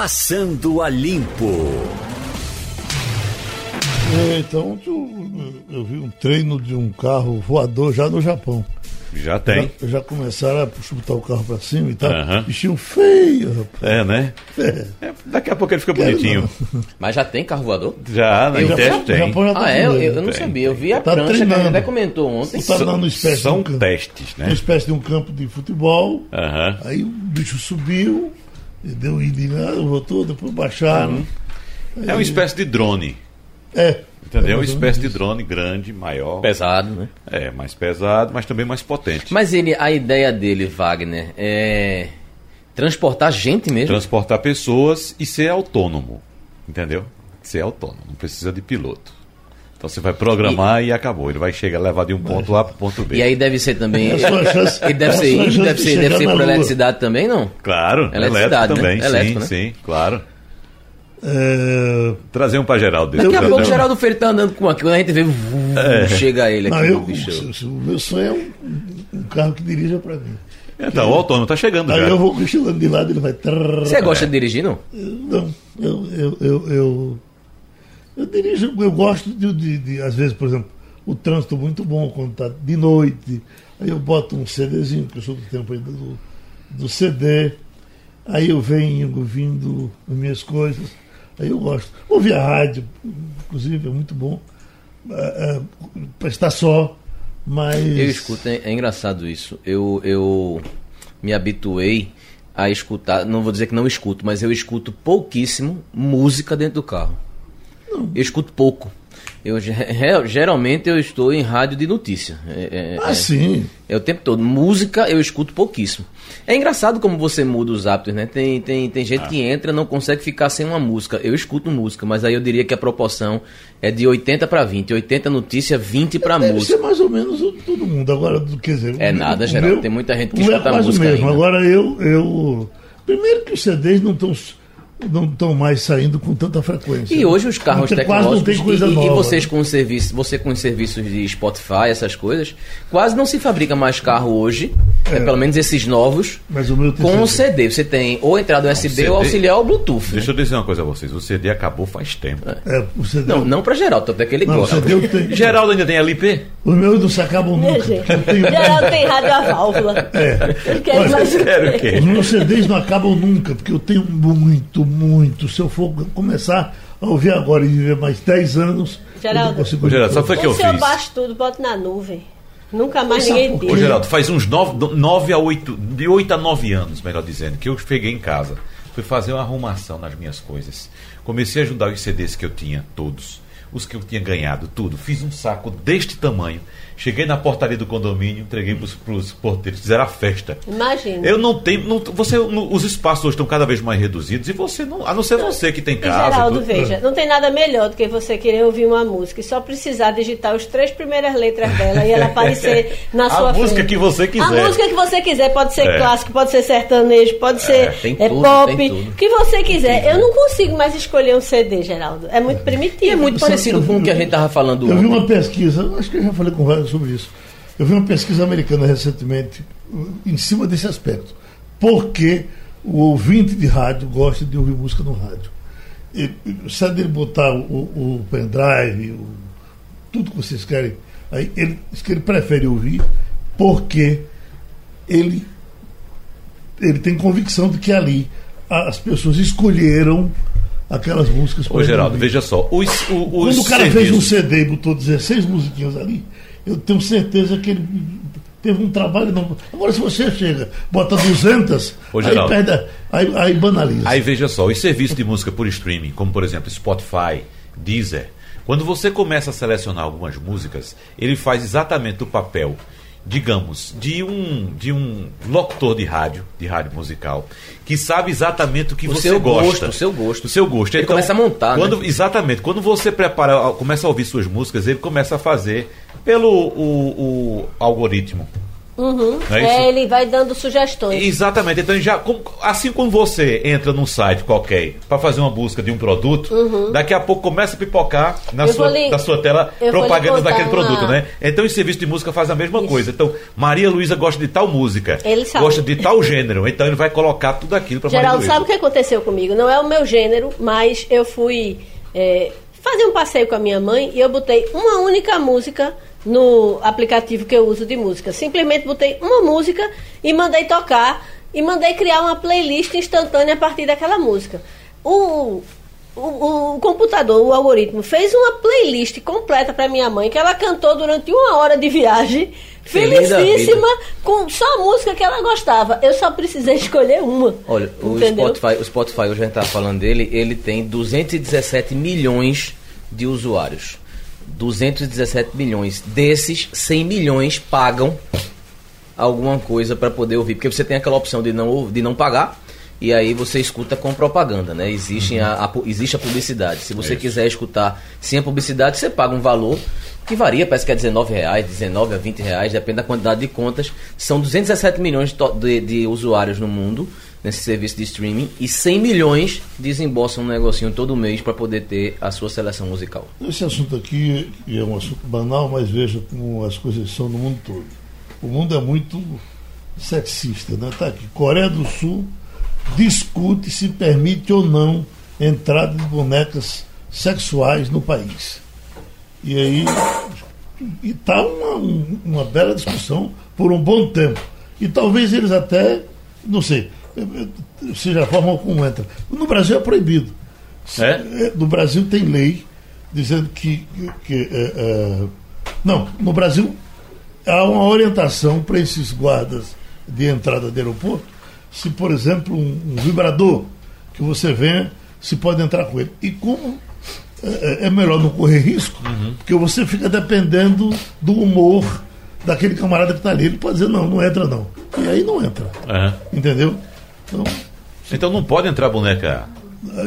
Passando a Limpo. É, então eu vi um treino de um carro voador já no Japão. Já tem. Já, já começaram a chutar o carro pra cima e tal. Aham. Bichinho feio, rapaz. É, né? É. É, daqui a pouco ele fica Quero bonitinho. Mas já tem carro voador? Já, na Eu- teste O tem. Japão já tá Ah, é? Eu, eu não Tem. sabia. Eu vi a Tá prancha que a gente treinando. até comentou ontem. Tá lá no espécie São de um campo, testes, uma né? espécie de um campo de futebol. Aham. Aí o bicho subiu, deu indicado, voltou, depois baixaram. É uma espécie de drone. É. Entendeu? É Uma espécie de drone grande, maior. Pesado, né? É, mais pesado, mas também mais potente. Mas ele, a ideia dele, Wagner, é transportar gente mesmo. Transportar pessoas e ser autônomo. Entendeu? Ser autônomo, não precisa de piloto. Então você vai programar e, acabou. Ele vai chegar, levar de um ponto A para o ponto B. E aí deve ser também. É a sua chance- Ele deve é a ser chance deve de ser, deve ser por eletricidade também, não? Claro, Eletricidade, né? também. Elétrico, sim, né? sim, claro. É, Trazer um para Geraldo. Daqui a pouco o Geraldo Freire tá andando com aqui. Quando a gente vê, vu, chega ele aqui não, eu, bicho. o, meu sonho é um, um carro que dirija pra mim. Então, o autônomo tá chegando Aí já. eu vou cochilando de lado ele vai. Você gosta de dirigir, não? Não, eu, eu, eu, eu, dirijo, eu gosto de, de, de, às vezes, por exemplo, o trânsito muito bom quando tá de noite. Aí eu boto um CDzinho, que eu sou do tempo ainda do, do CD. Aí eu venho ouvindo as minhas coisas. Aí eu gosto. Ouvir a rádio, inclusive, é muito bom. É, é, pra estar só, mas. Eu escuto, é, é engraçado isso. Eu, eu me habituei a escutar, não vou dizer que não escuto, mas eu escuto pouquíssimo música dentro do carro. Eu escuto pouco. Eu, geralmente eu estou em rádio de notícia. É, é- Ah, é- sim. é o tempo todo. Música eu escuto pouquíssimo. É engraçado como você muda os hábitos, né? Tem, tem, tem gente que entra e não consegue ficar sem uma música. Eu escuto música, mas aí eu diria que a proporção é de 80 para 20. 80 notícia, 20 para Deve música. ser mais ou menos todo mundo. Agora, do- quer dizer, É nada, o Geraldo. meu- Tem muita gente que meu escuta é o música mesmo. ainda. Agora eu, eu. Primeiro que os CDs não estão não estão mais saindo com tanta frequência. E hoje os carros Não tem- quase não tecnológicos tem coisa e, e nova. vocês com os serviços, você com os serviços de Spotify, essas coisas, quase não se fabrica mais carro hoje, é. pelo menos esses novos, Mas o meu tem com o CD. CD. Você tem ou entrada USB CD ou auxiliar ou Bluetooth. né? Deixa eu dizer uma coisa a vocês. O CD acabou faz tempo. É, o CD, Não, não para Geraldo, até que ele Não, gosta. CD. Geraldo ainda tem LP? Os meus não se acabam nunca. tenho- Geraldo tem rádio a válvula. É. Ele quer Olha, mais Quero o quê? Os meus CDs não acabam nunca, porque eu tenho muito, muito. Se eu for começar a ouvir agora e viver mais 10 anos. Geraldo. eu não consigo Geraldo, sabe o que O eu fiz? baixa tudo, bota na nuvem. Nunca mais Sabe ninguém quê? Ô, diz. Geraldo, faz uns 9, a 8, de 8 a 9 anos, melhor dizendo, que eu cheguei em casa. Fui fazer uma arrumação nas minhas coisas. Comecei a ajudar os CDs que eu tinha, todos. Os que eu tinha ganhado, tudo. Fiz um saco deste tamanho. Cheguei na portaria do condomínio, entreguei para os porteiros, fizeram a festa. Imagina. Eu não tenho. não- você, no- os espaços hoje estão cada vez mais reduzidos e você não. A não ser você que tem E casa. Geraldo, tudo. veja, não tem nada melhor do que você querer ouvir uma música e só precisar digitar as três primeiras letras dela e ela aparecer na A sua música frente. que você quiser. A música que você quiser, pode ser É. clássico, pode ser sertanejo, pode ser tem é, tudo, pop, tem tudo. o que você quiser. Eu não consigo mais escolher um CD, Geraldo. É muito primitivo. E é muito parecido com o que a gente tava falando Eu vi uma pesquisa, acho que eu já falei com vários sobre isso. Eu vi uma pesquisa americana recentemente uh, em cima desse aspecto. Por que o ouvinte de rádio gosta de ouvir música no rádio? E, se ele botar o, o pendrive, o- tudo que vocês querem, aí ele diz que ele prefere ouvir porque ele, ele tem convicção de que ali as pessoas escolheram aquelas músicas Ô, Geraldo, ouvir. veja só. Os, os Quando o cara fez um serviços- CD e botou 16 musiquinhas ali, eu tenho certeza que ele teve um trabalho. Não... Agora, se você chega, bota 200, Ô, aí, perde, aí, aí banaliza. Aí veja só, os serviços de música por streaming, como por exemplo Spotify, Deezer, quando você começa a selecionar algumas músicas, ele faz exatamente o papel, digamos, de um de um locutor de rádio, de rádio musical, que sabe exatamente o que O você seu gosta. gosto, o seu gosto. O seu gosto. Ele começa a montar, Quando, né? Exatamente. Quando você prepara, começa a ouvir suas músicas, ele começa a fazer pelo o, o algoritmo. Uhum. É isso? É, ele vai dando sugestões. Exatamente. Então, já, assim como você entra num site qualquer para fazer uma busca de um produto, daqui a pouco começa a pipocar na Uhum. Eu sua, lhe- na sua tela propagandas contar daquele uma- produto, né? Então, o serviço de música faz a mesma coisa. Então, Maria Luísa gosta de tal música, Ele sabe. gosta de tal gênero, então ele vai colocar tudo aquilo para Maria Geraldo, Luísa. sabe o que aconteceu comigo? Não é o meu gênero, mas eu fui é, fazer um passeio com a minha mãe e eu botei uma única música no aplicativo que eu uso de música. Simplesmente botei uma música e mandei tocar e mandei criar uma playlist instantânea a partir daquela música. O, o, o computador, o algoritmo, fez uma playlist completa para minha mãe que ela cantou durante uma hora de viagem. Feliz Felicíssima, com só a música que ela gostava. Eu só precisei escolher uma. Olha, o? Spotify, o Spotify, hoje a gente estava falando dele, ele tem 217 milhões de usuários. 217 milhões. Desses, 100 milhões pagam alguma coisa para poder ouvir. Porque você tem aquela opção de não, de não pagar. E aí você escuta com propaganda, né? Existe, a, a pu- existe a publicidade. Se você quiser escutar sem a publicidade, você paga um valor que varia, parece que é 19 reais, 19 a 20 reais, depende da quantidade de contas. São 217 milhões de- de usuários no mundo nesse serviço de streaming e 100 milhões desembolsam um negocinho todo mês para poder ter a sua seleção musical. Esse assunto aqui é um assunto banal, mas veja como as coisas são no mundo todo. O mundo é muito sexista, né? Tá aqui. Coreia do Sul discute se permite ou não entrada de bonecas sexuais no país. E aí está uma, um- uma bela discussão por um bom tempo. E talvez eles até, não sei, seja a forma como entra. No Brasil é proibido. É? É, No Brasil tem lei dizendo que. que é, é, não, no Brasil há uma orientação para esses guardas de entrada de aeroporto. Se, por exemplo, um, um vibrador que você venha, se pode entrar com ele. E como é, é melhor não correr risco, porque você fica dependendo do humor daquele camarada que está ali. Ele pode dizer, não, não entra não. E aí não entra. Aham. Entendeu? Então, Então não pode entrar boneca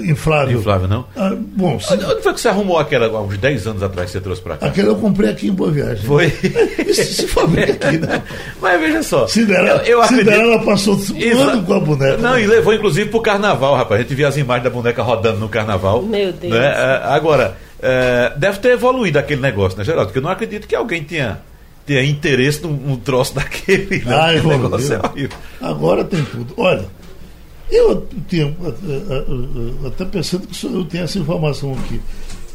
inflável. inflável, não? Ah, bom, se, Onde onde foi que você arrumou aquela há uns 10 anos atrás que você trouxe pra cá? aquele eu comprei aqui em Boa Viagem. Foi. Isso se fabrica aqui, né? Mas veja só. Cinderela, eu, eu acredito. Cinderela passou um Exa- ano com a boneca. Não, e levou inclusive pro carnaval, rapaz. A gente via as imagens da boneca rodando no carnaval. Meu Deus. né? Agora, é, deve ter evoluído aquele negócio, né, Geraldo? Porque eu não acredito que alguém tenha, tenha interesse num, num troço daquele. Né? Ah, evoluiu. negócio é. Agora tem tudo. Olha, eu tenho, eh, até pensando que eu tenho essa informação aqui,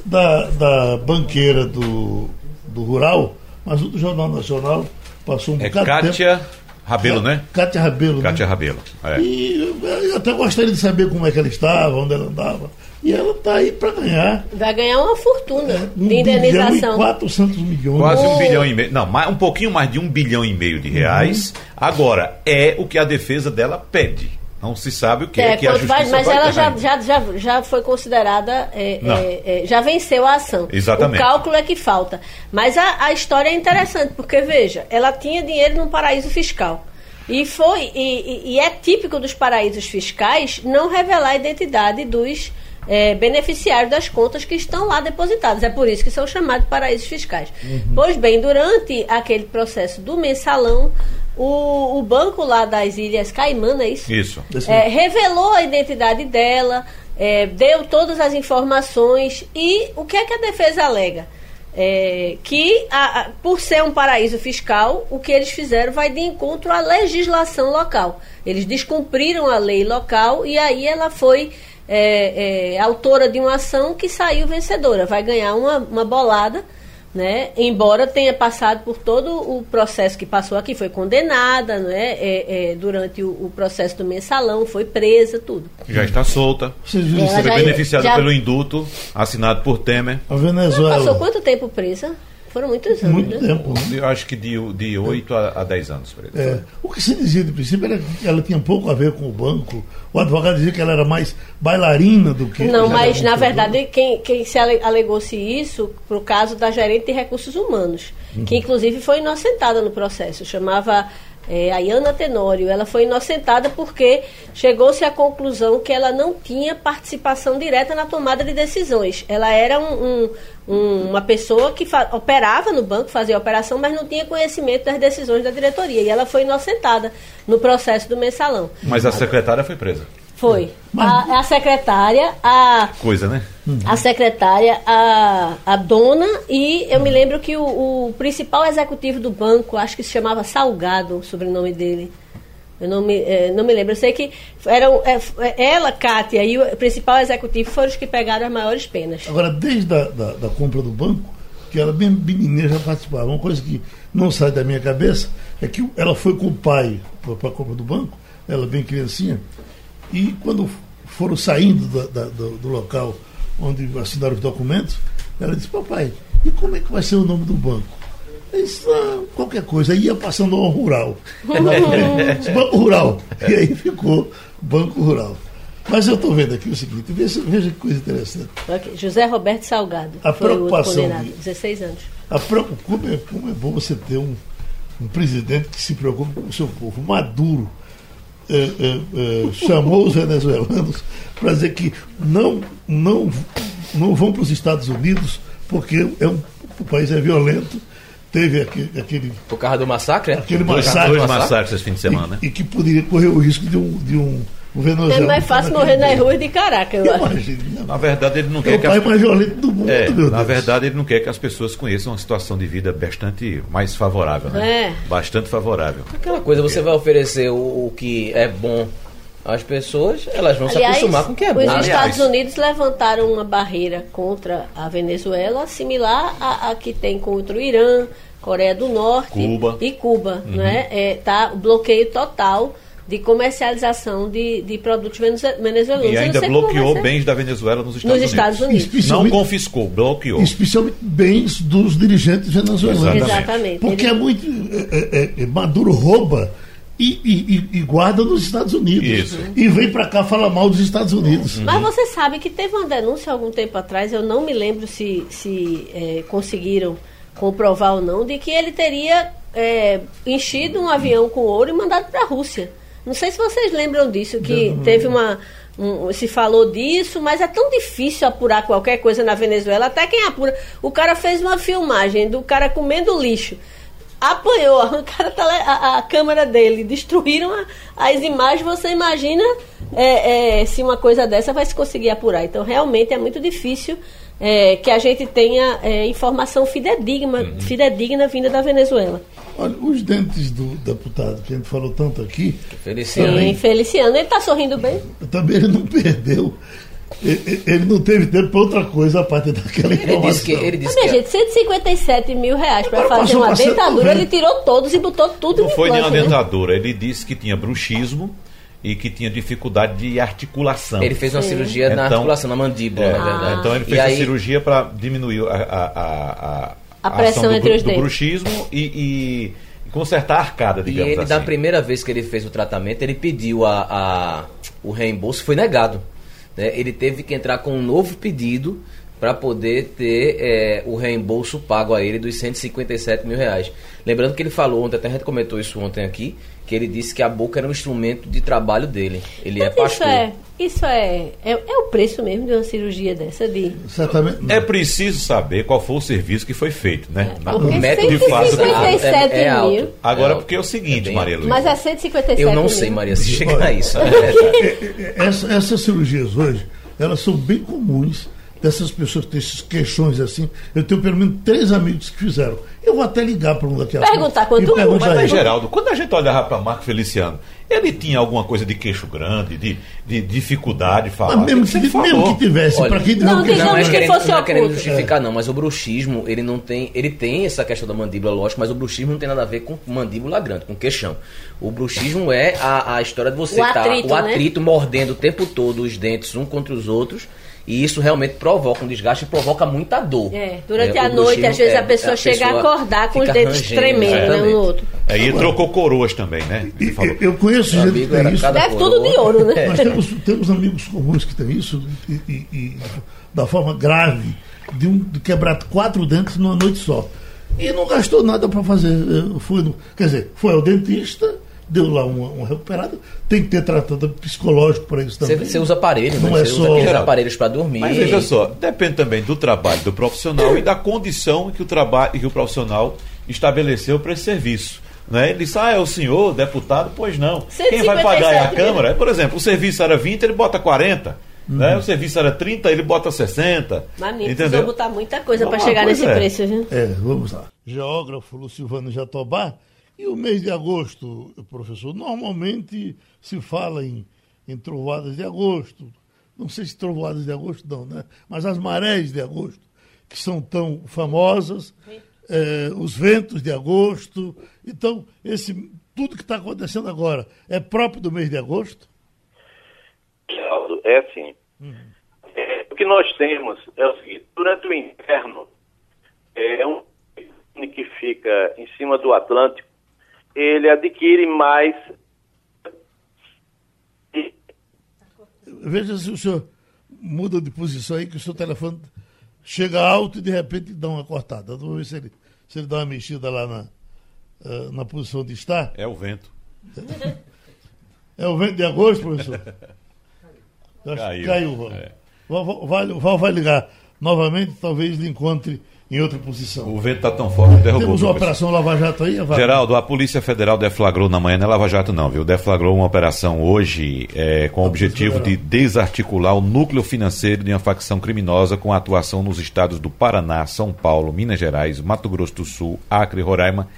da, da banqueira do, do Rural, mas o do Jornal Nacional passou um É bocado tempo. Kátia Rabelo, né? Cátia Rabelo. Kátia né? Rabelo. É. E eu, até gostaria de saber como é que ela estava, onde ela andava. E ela está aí para ganhar Vai ganhar uma fortuna um de bilhão e indenização. 400 milhões. Quase um Oh. bilhão e meio. Não, mais, um pouquinho mais de um bilhão e meio de reais. Agora, é o que a defesa dela pede. Não se sabe o que é, que a justiça vai- mas vai ela já, já, já, já foi considerada, é, é, é, já venceu a ação. Exatamente. O cálculo é que falta. Mas a, a história é interessante, porque veja, ela tinha dinheiro num paraíso fiscal. E foi e, e- é típico dos paraísos fiscais não revelar a identidade dos é, beneficiários das contas que estão lá depositadas. É por isso que são chamados paraísos fiscais. Pois bem, durante aquele processo do mensalão, o, o banco lá das Ilhas Caimã, é isso? Isso. É, revelou a identidade dela, é, deu todas as informações e o que é que a defesa alega? É, que a- a- por ser um paraíso fiscal, o que eles fizeram vai de encontro à legislação local. Eles descumpriram a lei local e aí ela foi é, é, autora de uma ação que saiu vencedora. Vai ganhar uma, uma bolada né? Embora tenha passado por todo o processo que passou aqui, foi condenada, né? É, é, durante o, o processo do mensalão, foi presa, tudo. Já está solta. Ela? Foi já- beneficiada já- pelo indulto assinado por Temer. A Ela Venezuela. passou quanto tempo presa? Foram muitos anos, Muito né? tempo. Eu acho que de, de 8 a, a 10 anos. Fred. É, o que se dizia de princípio era que ela tinha pouco a ver com o banco. O advogado dizia que ela era mais bailarina do que. Não, mas na verdade quem, quem se ale- alegou-se isso pro caso da gerente de recursos humanos, Uhum. que inclusive foi inocentada no processo. Chamava é, a Iana Tenório, ela foi inocentada porque chegou-se à conclusão que ela não tinha participação direta na tomada de decisões. Ela era um, um, uma pessoa que operava no banco, fazia operação, mas não tinha conhecimento das decisões da diretoria. E ela foi inocentada no processo do mensalão. Mas a secretária foi presa. Foi. A, a secretária, a. Coisa, né? A secretária, a, a dona, e eu me lembro que o, o principal executivo do banco, acho que se chamava Salgado, o sobrenome dele. Eu não me, eh, não me lembro. Eu sei que eram, é, ela, Kátia e o principal executivo foram os que pegaram as maiores penas. Agora, desde a da, da compra do banco, que ela bem menininha já participava, uma coisa que não sai da minha cabeça é que ela foi com o pai para a compra do banco, ela bem criancinha, e quando foram saindo da, da, do, do, local onde assinaram os documentos, ela disse, papai, e como é que vai ser o nome do banco? Disse, ah, qualquer coisa. Aí ia passando ao rural. banco Rural. E aí ficou Banco Rural. Mas eu estou vendo aqui o seguinte, veja, veja que coisa interessante. Okay. José Roberto Salgado. A preocupação. De, 16 anos. A, como, é, como é bom você ter um, um presidente que se preocupa com o seu povo. Maduro é, é, é, chamou os venezuelanos para dizer que não, não, não vão para os Estados Unidos porque é um, o país é violento. Teve aquele. aquele Por causa do massacre? Aquele massacre. Dois massacres esse fim de semana, e, né? E que poderia correr o risco de um, de um é mais fácil morrer nas ruas de Caracas, eu acho. Na verdade, ele não é quer o que. pai as... mais violento do mundo, é, meu Na Deus. verdade, ele não quer que as pessoas conheçam uma situação de vida bastante mais favorável, né? É. Bastante favorável. Aquela coisa, você vai oferecer o, o que é bom às pessoas, elas vão Aliás, se acostumar com o que é bom. Os Aliás, Estados Unidos levantaram uma barreira contra a Venezuela, similar à, à que tem contra o Irã, Coreia do Norte Cuba. e Cuba. Né? É, tá o bloqueio total de comercialização de, de produtos venezuelanos. E ainda bloqueou bens da Venezuela nos Estados nos Unidos. Estados Unidos. Não confiscou, bloqueou. Especialmente bens dos dirigentes venezuelanos. Exatamente. Porque Ele- é muito. é, é, é, Maduro rouba e, e- e- e guarda nos Estados Unidos. Isso. E vem para cá falar mal dos Estados Unidos. Mas você sabe que teve uma denúncia algum tempo atrás, eu não me lembro se, se é, conseguiram comprovar ou não, de que ele teria é, enchido um avião com ouro e mandado para a Rússia. Não sei se vocês lembram disso, que teve uma. um- se falou disso, mas é tão difícil apurar qualquer coisa na Venezuela, até quem apura. O cara fez uma filmagem do cara comendo lixo. Apanhou, arrancaram a, tele- a- a câmera dele, destruíram a- as imagens. Você imagina é, é, se uma coisa dessa vai se conseguir apurar. Então, realmente é muito difícil é, que a gente tenha é, informação fidedigna, fidedigna vinda da Venezuela. Olha, os dentes do deputado que a gente falou tanto aqui, Feliciano. Sim, Feliciano, ele está sorrindo bem? também ele não perdeu. E- e- Ele não teve tempo para outra coisa a partir daquela Ele informação. disse que. Ele disse minha que gente, 157 mil reais para fazer uma dentadura, ele tirou todos e botou tudo Não foi nenhuma implante, né? dentadura. Ele disse que tinha bruxismo e que tinha dificuldade de articulação. Ele fez uma Sim. cirurgia na Então- articulação, na mandíbula, É, na verdade. Então ele E fez a aí- cirurgia para diminuir a, a, a, a, A pressão do, entre bru- os do dentes. bruxismo e, e- e consertar a arcada, E digamos ele, assim. da primeira vez que ele fez o tratamento, ele pediu a, a- o reembolso, foi negado. né? Ele teve que entrar com um novo pedido para poder ter é, o reembolso pago a ele dos 157 mil reais. Lembrando que ele falou ontem, até a gente comentou isso ontem aqui, que ele disse que a boca era um instrumento de trabalho dele. Ele é Mas isso pastor. é, isso é, é, é o preço mesmo de uma cirurgia dessa de Certamente. não. É preciso saber qual foi o serviço que foi feito, né? Porque o método de fato, 157 é, é alto. mil. Agora, É porque é o seguinte, É Maria. Luísa. Mas é 157 Eu não mil. sei, Maria, se chega Olha. a isso. é. Essa- essas cirurgias hoje, elas são bem comuns dessas pessoas que têm esses queixões assim. Eu tenho pelo menos três amigos que fizeram. Eu vou até ligar para um daqui a pouco. Perguntar quanto custa. perguntar Mas, mas. Geraldo, quando a gente olhava para Marco Feliciano, ele tinha alguma coisa de queixo grande, de, de dificuldade de falar. Mas mesmo que, mesmo que tivesse, para quem Não, um queixão não é que querendo, fosse não é querendo justificar, não, mas o bruxismo, ele não tem. Ele tem essa questão da mandíbula, lógico, mas o bruxismo não tem nada a ver com mandíbula grande, com queixão. O bruxismo é a, a história de você O estar atrito, o né? atrito mordendo o tempo todo os dentes um contra os outros. E isso realmente provoca um desgaste e provoca muita dor. É, durante É, a noite, às vezes é- a pessoa chega a acordar com os dedos rangendo, tremendo, né, um no outro. Aí ele trocou coroas também, né? Eu, eu conheço gente que tem isso. Deve tudo de ouro, né? Nós temos, temos amigos comuns que têm isso e, e- e da forma grave, de, um, de quebrar quatro dentes numa noite só. e não gastou nada para fazer. Foi no- quer dizer, foi ao dentista, deu lá uma, uma recuperada, tem que ter tratamento psicológico para isso Você, também. você usa aparelhos, Não né? é você só- usa aqueles aparelhos para dormir. Mas veja só, depende também do trabalho do profissional e da condição que o trabalho que o profissional estabeleceu para esse serviço. Né? Ele disse, ah, é o senhor, deputado? Pois não. Quem vai pagar é a 157 Câmara? Por exemplo, o serviço era 20, ele bota 40. Uhum. Né? O serviço era 30, ele bota 60. Mas me entendeu? precisou botar muita coisa para chegar nesse é. preço, viu? É, vamos lá. Geógrafo Lucilvano Jatobá. E o mês de agosto, professor, normalmente se fala em, em trovoadas de agosto. Não sei se trovoadas de agosto não, né? Mas as marés de agosto, que são tão famosas, eh, os ventos de agosto. Então, esse, tudo que está acontecendo agora é próprio do mês de agosto? Geraldo, é assim. É, o que nós temos é o seguinte, durante o inverno, é um que fica em cima do Atlântico, ele adquire mais Veja se o senhor muda de posição aí, que o seu telefone chega alto e de repente dá uma cortada. Vamos ver se ele, se ele dá uma mexida lá na, eh, na posição onde está. É o vento. É o vento de agosto, professor? Eu acho que Caiu. Caiu, Val. É. Val, Val- vai, Val vai ligar novamente, talvez lhe encontre em outra posição. O vento está tão forte que derrubou. Temos uma operação Lava Jato aí, Val? Geraldo, a Polícia Federal deflagrou na manhã, não é Lava Jato não, viu? Deflagrou uma operação hoje é, com o objetivo de desarticular o núcleo financeiro de uma facção criminosa com atuação nos estados do Paraná, São Paulo, Minas Gerais, Mato Grosso do Sul, Acre, Roraima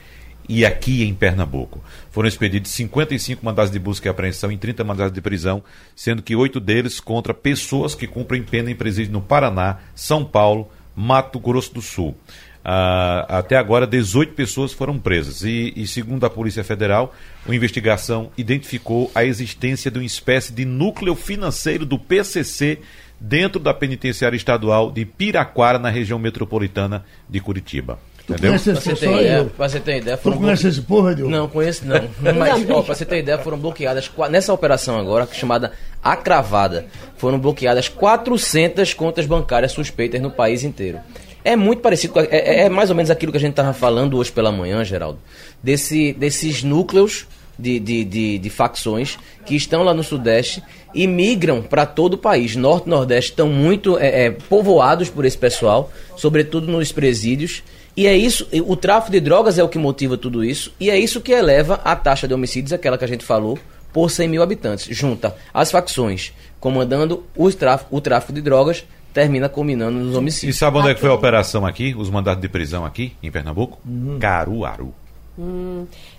e aqui em Pernambuco. Foram expedidos 55 mandados de busca e apreensão e 30 mandados de prisão, sendo que oito deles contra pessoas que cumprem pena em presídio no Paraná, São Paulo, Mato Grosso do Sul. Ah, até agora, 18 pessoas foram presas. E, e, segundo a Polícia Federal, a investigação identificou a existência de uma espécie de núcleo financeiro do PCC dentro da penitenciária estadual de Piraquara, na região metropolitana de Curitiba. Tu Entendeu? conhece Pra esse pessoal aí? ideia, Diogo? pra você ter ideia, Tu foram conhece esse povo, Edil? Não, conheço não. Mas, ó, pra você ter ideia, foram bloqueadas, nessa operação agora, chamada A Cravada, foram bloqueadas 400 contas bancárias suspeitas no país inteiro. É muito parecido, com a- é, é mais ou menos aquilo que a gente estava falando hoje pela manhã, Geraldo, desse, desses núcleos de, de, de, de facções que estão lá no Sudeste e migram para todo o país. Norte e Nordeste estão muito é, é, povoados por esse pessoal, sobretudo nos presídios. E é isso, e o tráfico de drogas é o que motiva tudo isso, e é isso que eleva a taxa de homicídios, aquela que a gente falou, por 100 mil habitantes. Junta as facções comandando os tráfico, o tráfico de drogas, termina combinando nos E homicídios. sabe onde é que foi a operação aqui? Os mandados de prisão aqui, em Pernambuco? Caruaru.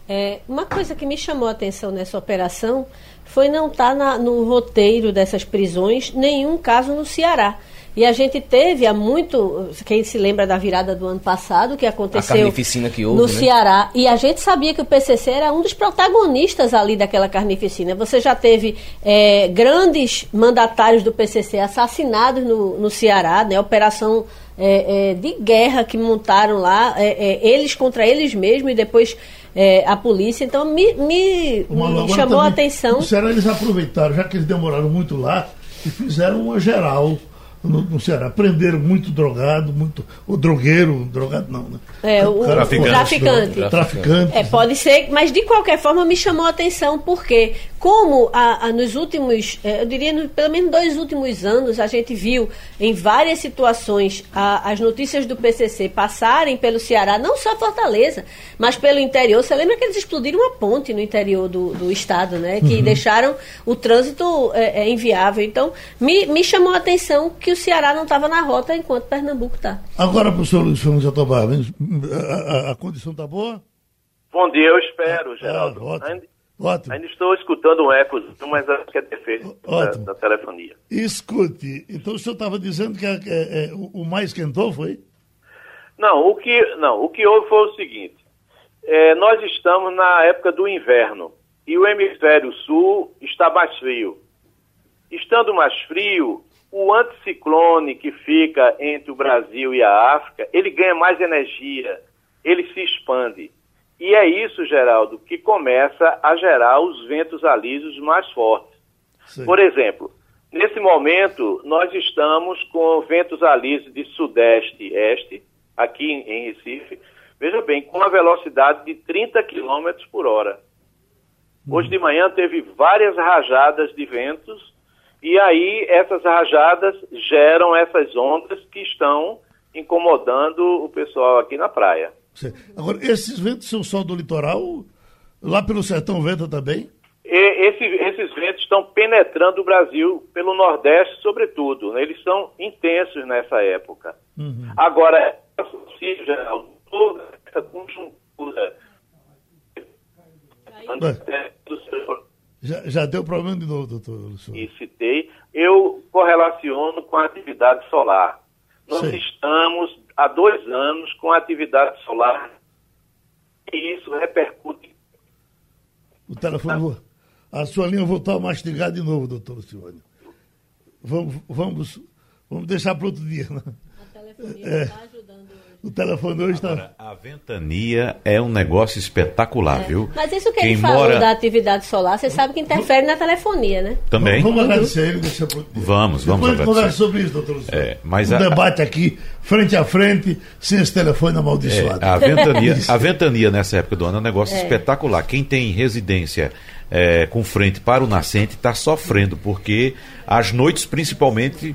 É, uma coisa que me chamou a atenção nessa operação foi não estar no roteiro dessas prisões nenhum caso no Ceará. E a gente teve há muito. Quem se lembra da virada do ano passado, que aconteceu carnificina que houve, no né? Ceará. E a gente sabia que o PCC era um dos protagonistas ali daquela carnificina. Você já teve é, grandes mandatários do PCC assassinados no, no Ceará, né? Operação é, é, de guerra que montaram lá, é, é, eles contra eles mesmos e depois é, a polícia. Então me, me, me chamou a atenção. No Ceará eles aproveitaram, já que eles demoraram muito lá, e fizeram uma geral no, no Ceará. Prenderam muito drogado, muito. O drogueiro, drogado não, né? É, o cara traficante. traficante. Traficante. É, pode ser, mas de qualquer forma me chamou a atenção, porque como a, a- nos últimos, eh, eu diria, no, pelo menos dois últimos anos, a gente viu em várias situações a- as notícias do PCC passarem pelo Ceará, não só Fortaleza, mas pelo interior. Você lembra que eles explodiram uma ponte no interior do, do estado, né? Que deixaram o trânsito eh, eh, inviável. Então, me, me chamou a atenção que o Ceará não estava na rota enquanto Pernambuco está. Agora, professor Luiz Fernando Jatobá, a, a, a condição está boa? Bom dia, eu espero, Geraldo. Ah, ótimo. ainda, Ótimo. ainda estou escutando um eco, mas acho que é defeito da, Ótimo. da telefonia. Escute, então o senhor estava dizendo que a- é, é, o, o mais esquentou, foi? Não, o que, não, o que houve foi o seguinte: é, nós estamos na época do inverno e o hemisfério sul está mais frio. Estando mais frio, o anticiclone que fica entre o Brasil e a África, ele ganha mais energia, ele se expande. E é isso, Geraldo, que começa a gerar os ventos alísios mais fortes. Sei. Por exemplo, nesse momento, nós estamos com ventos alísios de sudeste e este, aqui em em Recife, veja bem, com uma velocidade de 30 km por hora. Hoje de manhã teve várias rajadas de ventos e aí essas rajadas geram essas ondas que estão incomodando o pessoal aqui na praia. Agora, esses ventos são só do litoral? Lá pelo sertão venta também? E esse, esses ventos estão penetrando o Brasil pelo Nordeste, sobretudo. Né? Eles são intensos nessa época. Uhum. Agora, é geral, toda essa conjuntura. Já, já deu problema de novo, doutor Luciano? E citei. Eu correlaciono com a atividade solar. Nós Sim. estamos há dois anos com a atividade solar e isso repercute. O telefone, a sua linha voltou a mastigar de novo, doutor Luciano. Vamos, vamos, vamos deixar para outro dia. Né? A telefonia é. O telefone hoje está. A ventania é um negócio espetacular, é. viu? Mas isso que Quem ele falou mora... da atividade solar, você sabe que interfere na telefonia, né? Também. Vamos agradecer ele. Deixa... Vamos, vamos Depois conversa sobre isso, doutor Luciano. É, mas um a... debate aqui, frente a frente, sem esse telefone amaldiçoado. É, a, ventania, a ventania nessa época do ano é um negócio é. espetacular. Quem tem residência é, com frente para o nascente está sofrendo, porque as noites, principalmente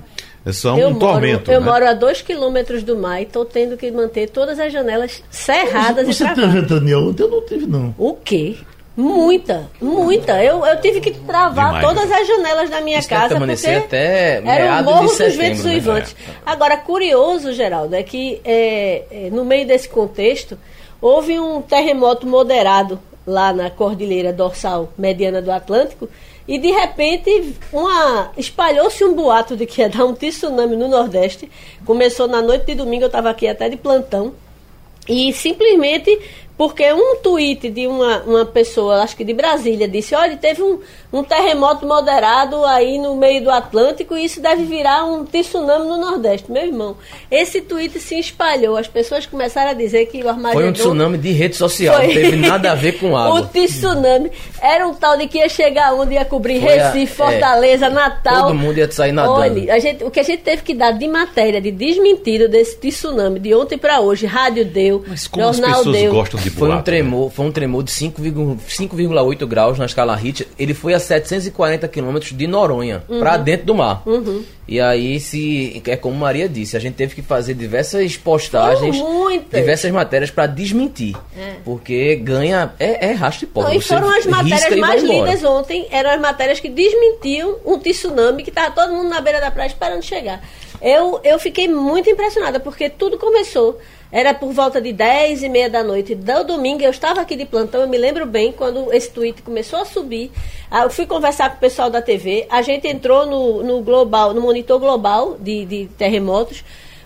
são eu um moro, tormento. Eu né? moro a dois quilômetros do mar e estou tendo que manter todas as janelas cerradas Você, você tem ventania ontem? Eu não tive, não. O quê? Muita, muita. Eu, eu tive que travar Demais. todas as janelas da minha Isso casa porque até era o morro dos ventos né? uivantes. É. Agora, curioso, Geraldo, é que é, é, no meio desse contexto houve um terremoto moderado lá na Cordilheira Dorsal Mediana do Atlântico e de repente uma espalhou-se um boato de que ia dar um tsunami no Nordeste. Começou na noite de domingo, eu estava aqui até de plantão. E simplesmente porque um tweet de uma, uma pessoa, acho que de Brasília, disse: olha, teve um, um terremoto moderado aí no meio do Atlântico e isso deve virar um tsunami no Nordeste. Meu irmão, esse tweet se espalhou, as pessoas começaram a dizer que o Armagedon... Foi um tsunami de rede social, Foi... não teve nada a ver com água. o tsunami era um tal de que ia chegar onde ia cobrir Foi Recife, a... É. Fortaleza, é... Natal. Todo mundo ia sair nadando. Olha, a gente, o que a gente teve que dar de matéria, de desmentido desse tsunami de ontem para hoje, rádio deu, Mas como jornal as pessoas deu. gostam de Foi um né? tremor, né? foi um tremor de 5,8 graus na escala Richter. Ele foi a 740 quilômetros de Noronha, uhum. para dentro do mar. Uhum. E aí, se é como Maria disse, a gente teve que fazer diversas postagens, diversas matérias para desmentir. É. Porque ganha. É, é rastro de pó. e foram as matérias mais lidas ontem, eram as matérias que desmentiam um tsunami que estava todo mundo na beira da praia esperando chegar. Eu, eu fiquei muito impressionada, porque tudo começou era por volta de 10 e meia da noite do domingo. Eu estava aqui de plantão, eu me lembro bem quando esse tweet começou a subir. Ah, eu fui conversar com o pessoal da TV. A gente entrou no, no global, no monitor global de, de terremotos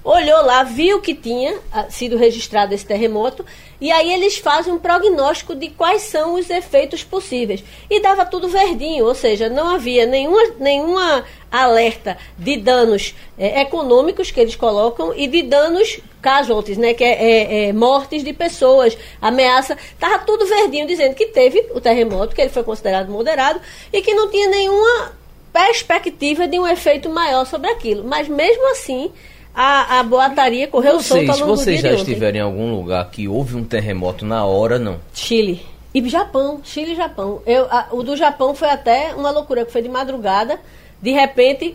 olhou lá, viu que tinha ah, sido registrado esse terremoto, e aí eles fazem um prognóstico de quais são os efeitos possíveis. E dava tudo verdinho, ou seja, não havia nenhuma, nenhuma alerta de danos é, econômicos que eles colocam e de danos casualties, né, que é, é, é mortes de pessoas, ameaça. Estava tudo verdinho, dizendo que teve o terremoto, que ele foi considerado moderado, e que não tinha nenhuma perspectiva de um efeito maior sobre aquilo. Mas mesmo assim a, a boataria correu solta ao longo Vocês já estiverem em algum lugar que houve um terremoto na hora, não? Chile. E Japão, Chile e Japão. Eu, a, o do Japão foi até uma loucura, que foi de madrugada. De repente,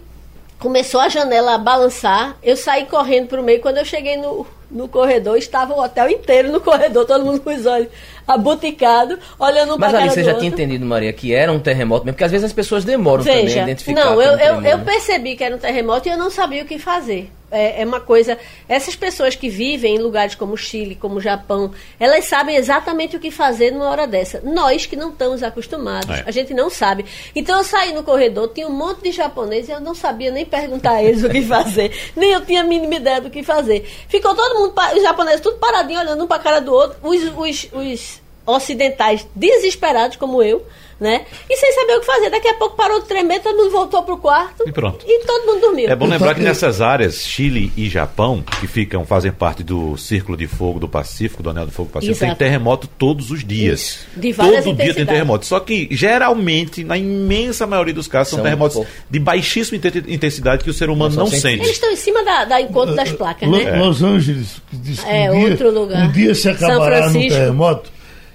começou a janela a balançar. Eu saí correndo para o meio. Quando eu cheguei no, no corredor, estava o hotel inteiro no corredor, todo mundo com os olhos abuticados, olhando para Mas ali você já tinha entendido, Maria, que era um terremoto mesmo, porque às vezes as pessoas demoram Veja, também a identificar. Não, eu, eu, eu percebi que era um terremoto e eu não sabia o que fazer é, é, uma coisa. Essas pessoas que vivem em lugares como Chile, como Japão, elas sabem exatamente o que fazer numa hora dessa. Nós que não estamos acostumados, é. a gente não sabe. Então eu saí no corredor, tinha um monte de japoneses e eu não sabia nem perguntar a eles o que fazer, nem eu tinha a mínima ideia do que fazer. Ficou todo mundo, os japoneses, tudo paradinho, olhando um para a cara do outro, os, os, os ocidentais desesperados, como eu né? E sem saber o que fazer. Daqui a pouco parou de tremer, todo mundo voltou pro quarto. E pronto. E todo mundo dormiu. É bom lembrar que nessas áreas, Chile e Japão, que ficam, fazem parte do Círculo de Fogo do Pacífico, do Anel do Fogo do Pacífico, Exato. tem terremoto todos os dias. De várias Todo dia tem terremoto. Só que, geralmente, na imensa maioria dos casos, são, São terremotos pouco. de baixíssima inten- intensidade que o ser humano São não sensíveis. sente. Eles estão em cima da, da encontro das placas, né? Los Angeles, que diz que É, um, dia, outro lugar. um dia se São acabará no Francisco. terremoto.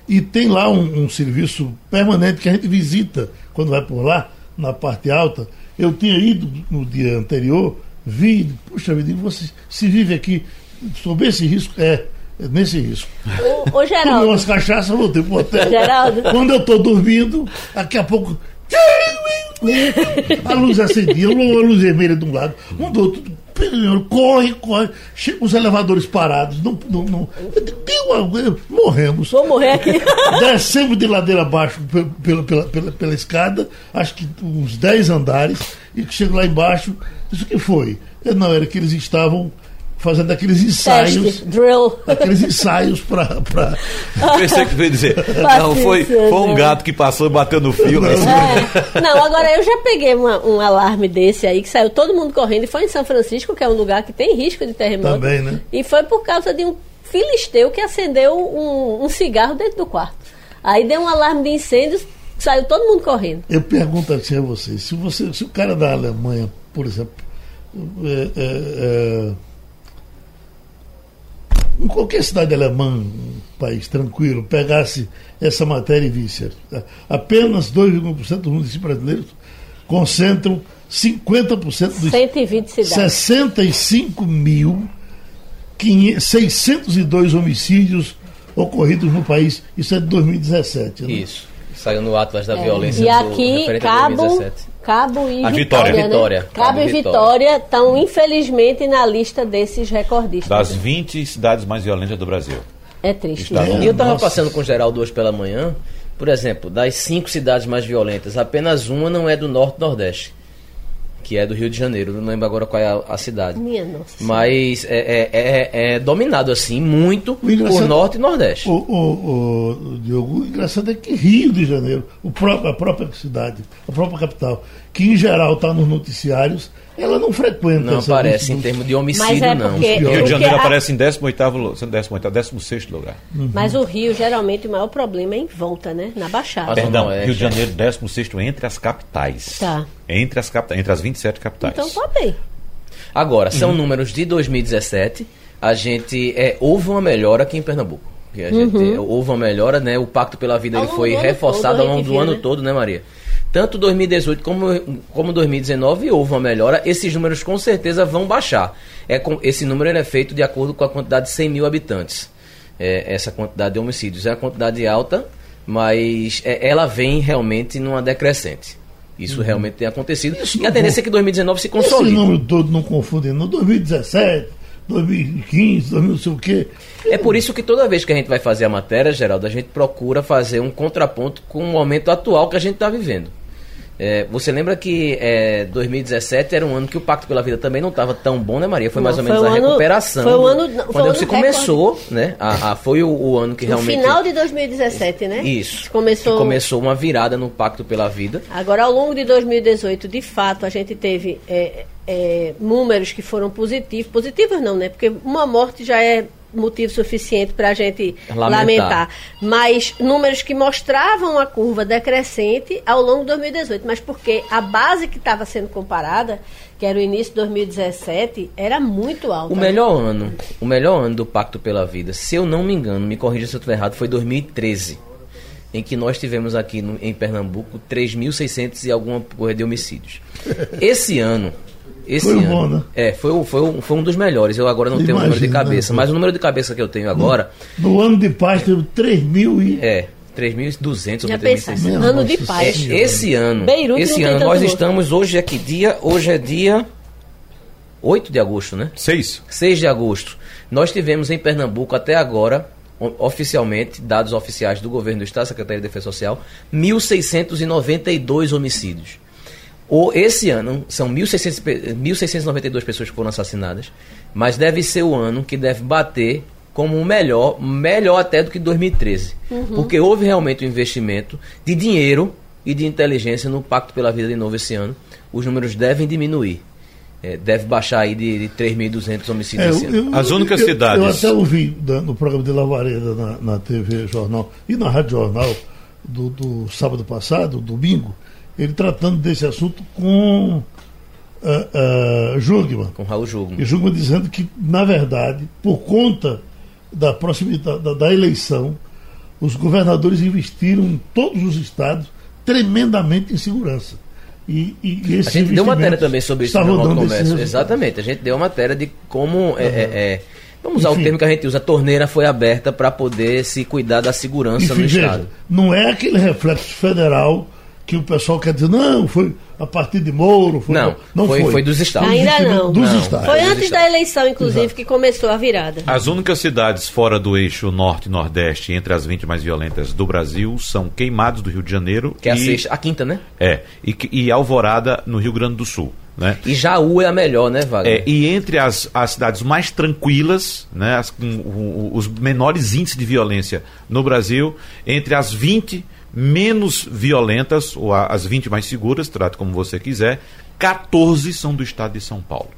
E tem lá um, um serviço permanente que a gente visita quando vai por lá, na parte alta. Eu tinha ido no dia anterior, vi, puxa vida, você se vive aqui sob esse risco? É, é nesse risco. Ô, ô Tomei Geraldo, umas cachaças, voltei pro hotel. Geraldo. Quando eu tô dormindo, daqui a pouco. A luz acendia, uma luz vermelha de um lado, um do outro. Corre, corre. Chega os elevadores parados. Não, não, não. Morremos. vou morrer aqui. Descemos de ladeira abaixo pe- pela, pela, pela, pela escada, acho que uns 10 andares, e chego lá embaixo, isso que foi? Não, era que eles estavam fazendo aqueles ensaios, Teste, drill. aqueles ensaios para. Pra... Pensei que veio dizer, não, foi, foi um gato que passou e bateu no fio. mas- É. Não, agora eu já peguei uma- um alarme desse aí, que saiu todo mundo correndo, e foi em São Francisco, que é um lugar que tem risco de terremoto. Também, né? E foi por causa de um filisteu que acendeu um, um cigarro dentro do quarto. Aí deu um alarme de incêndios, saiu todo mundo correndo. Eu pergunto assim a vocês, se, você, se o cara da Alemanha, por exemplo, é, é, é, em qualquer cidade alemã, um país tranquilo, pegasse essa matéria e visse, a- apenas 2,1% dos municípios brasileiros concentram 50% dos 120 cidades. 65 mil 602 homicídios ocorridos no país. Isso é de 2017. né? Isso. Saiu no Atlas da Violência É. E do, aqui, referente a Cabo, 2017. Cabo e A Vitória. Vitória. né? Vitória. Cabo, Cabo e Vitória estão, infelizmente, na lista desses recordistas. Das 20 cidades mais violentas do Brasil. É triste. Está- né? E eu tava Nossa. passando com o Geraldo hoje pela manhã, por exemplo, das cinco cidades mais violentas, apenas uma não é do Norte Nordeste, que é do Rio de Janeiro. Não lembro agora qual é a, a cidade. Minha nossa. Mas é, é- é- é dominado assim muito por Norte e Nordeste. O, o, o, Diogo, o engraçado é que Rio de Janeiro, o próprio, a própria cidade, a própria capital, que em geral está nos noticiários, ela não frequenta Não aparece em termos de homicídio, Mas é não. porque- Rio Rio de Janeiro a- aparece em 18º, lu- 18º, 16º lugar. Mas o Rio, geralmente, o maior problema é em volta, né? Na Baixada. Mas- Perdão, Oeste. Rio de Janeiro, 16º entre as capitais. Tá. Entre as, capitais, entre as 27 capitais. Então tá bem. Agora, são Uhum. números de 2017. A gente é, houve uma melhora aqui em Pernambuco. Gente, Houve uma melhora, né? O Pacto pela Vida Uhum. Ele foi reforçado todo, ao longo do ano né? todo, né, Maria? Tanto 2018 como, como 2019 houve uma melhora. Esses números com certeza vão baixar. É, com, esse número é feito de acordo com a quantidade de 100 mil habitantes. É, essa quantidade de homicídios é uma quantidade alta, mas é, ela vem realmente numa decrescente. Isso realmente tem acontecido. Uhum. Isso e a tendência é que 2019 se Esse consolide. número todo não confunde, não. 2017, 2015, 2000 não sei o quê. É por isso que toda vez que a gente vai fazer a matéria, Geraldo, a gente procura fazer um contraponto com o momento atual que a gente está vivendo. É, você lembra que é, 2017 era um ano que o Pacto pela Vida também não estava tão bom, né, Maria? Foi mais Não, ou menos a ano- recuperação. foi um ano- foi quando um se ano começou, né? A, a- foi o, o ano que No realmente. final de 2017, né? Isso. Começou... começou uma virada no Pacto pela Vida. Agora, ao longo de 2018, de fato, a gente teve é, é, números que foram positivos. Positivos não, né? Porque uma morte já é motivo suficiente para a gente Lamentar. lamentar. Mas números que mostravam a curva decrescente ao longo de 2018. Mas porque a base que estava sendo comparada, que era o início de 2017, era muito alta. O né? melhor ano, o melhor ano do Pacto pela Vida, se eu não me engano, me corrija se eu estiver errado, foi 2013. Em que nós tivemos aqui no- em Pernambuco 3.600 e alguma coisa de homicídios. Esse ano. Esse Foi ano, bom, né? É, foi, o- foi, um- foi um dos melhores. Eu agora não tenho o número de Imagina, cabeça, né? mas o número de cabeça que eu tenho agora No ano de paz teve 3 mil e. é 3.200 ou Já 3.600. pensaste? Minha Ano de nossa paz. Senhora. Esse ano, Beirute esse ano nós estamos, hoje é que dia? Hoje é dia 8 de agosto, né? Seis. 6 de agosto. Nós tivemos em Pernambuco até agora, oficialmente, dados oficiais do governo do Estado, Secretaria de Defesa Social, 1.692 homicídios. O, esse ano são 1.600 pe- 1.692 pessoas que foram assassinadas, mas deve ser o ano que deve bater como o melhor, melhor até do que 2013. Porque houve realmente um investimento de dinheiro e de inteligência no Pacto pela Vida de novo esse ano. Os números devem diminuir. É, deve baixar aí de, de 3.200 homicídios É, esse eu- ano. As únicas eu, cidades- Eu até ouvi da- no programa de Lavareda na, na TV Jornal e na Rádio Jornal do, do sábado passado, domingo, ele tratando desse assunto com uh, uh, Jungmann. Com Raul Jugman. E Jungmann dizendo que, na verdade, por conta da proximidade da, da eleição, os governadores investiram em todos os estados tremendamente em segurança. E, e, e A gente deu matéria também sobre isso no Comércio. Exatamente. A gente deu matéria de como. é, é, é, vamos usar Enfim. o termo que a gente usa, a torneira foi aberta para poder se cuidar da segurança Enfim, no veja, Estado. não é aquele reflexo federal que o pessoal quer dizer, não, foi a partir de Moro. Foi, Não, foi- foi dos estados. Foi Ainda não. Dos Não. estados. Foi antes da eleição, inclusive, Exato. que começou a virada. As únicas cidades fora do eixo norte e nordeste, entre as 20 mais violentas do Brasil, são Queimados, do Rio de Janeiro. Que é a e, sexta, a quinta, né? É, e, que- e Alvorada, no Rio Grande do Sul. Né? E Jaú é a melhor, né, Wagner? É, e entre as, as cidades mais tranquilas, né, as com o- o- os menores índices de violência no Brasil, entre as 20 menos violentas, ou as 20 mais seguras, trate como você quiser, 14 são do estado de São Paulo.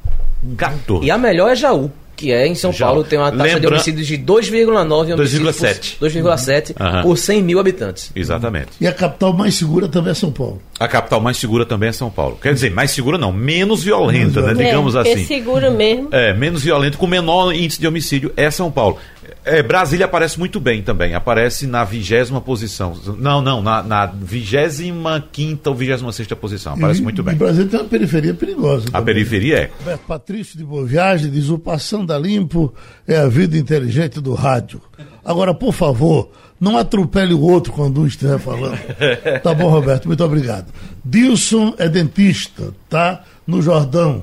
14. E a melhor é Jaú, que é em São Jaú. Paulo, tem uma taxa de Lembra- homicídios de 2,9 homicídios 2,7. por- 2,7 Aham. por 100 mil habitantes. Exatamente. E a capital mais segura também é São Paulo. A capital mais segura também é São Paulo. Quer dizer, mais segura não, menos violenta, né, Menos digamos é, assim. seguro mesmo. É, menos violento, com menor índice de homicídio é São Paulo. É, Brasília aparece muito bem também, aparece na vigésima posição. Não, não, na, vigésima quinta ou vigésima sexta posição, aparece e, muito E bem. Brasil tem uma periferia perigosa. A também. periferia é. Roberto Patrício de Boa Viagem diz: o Passando a Limpo é a vida inteligente do rádio. Agora, por favor, não atropele o outro quando um estiver falando. Tá bom, Roberto, muito obrigado. Dilson é dentista, tá? No Jordão.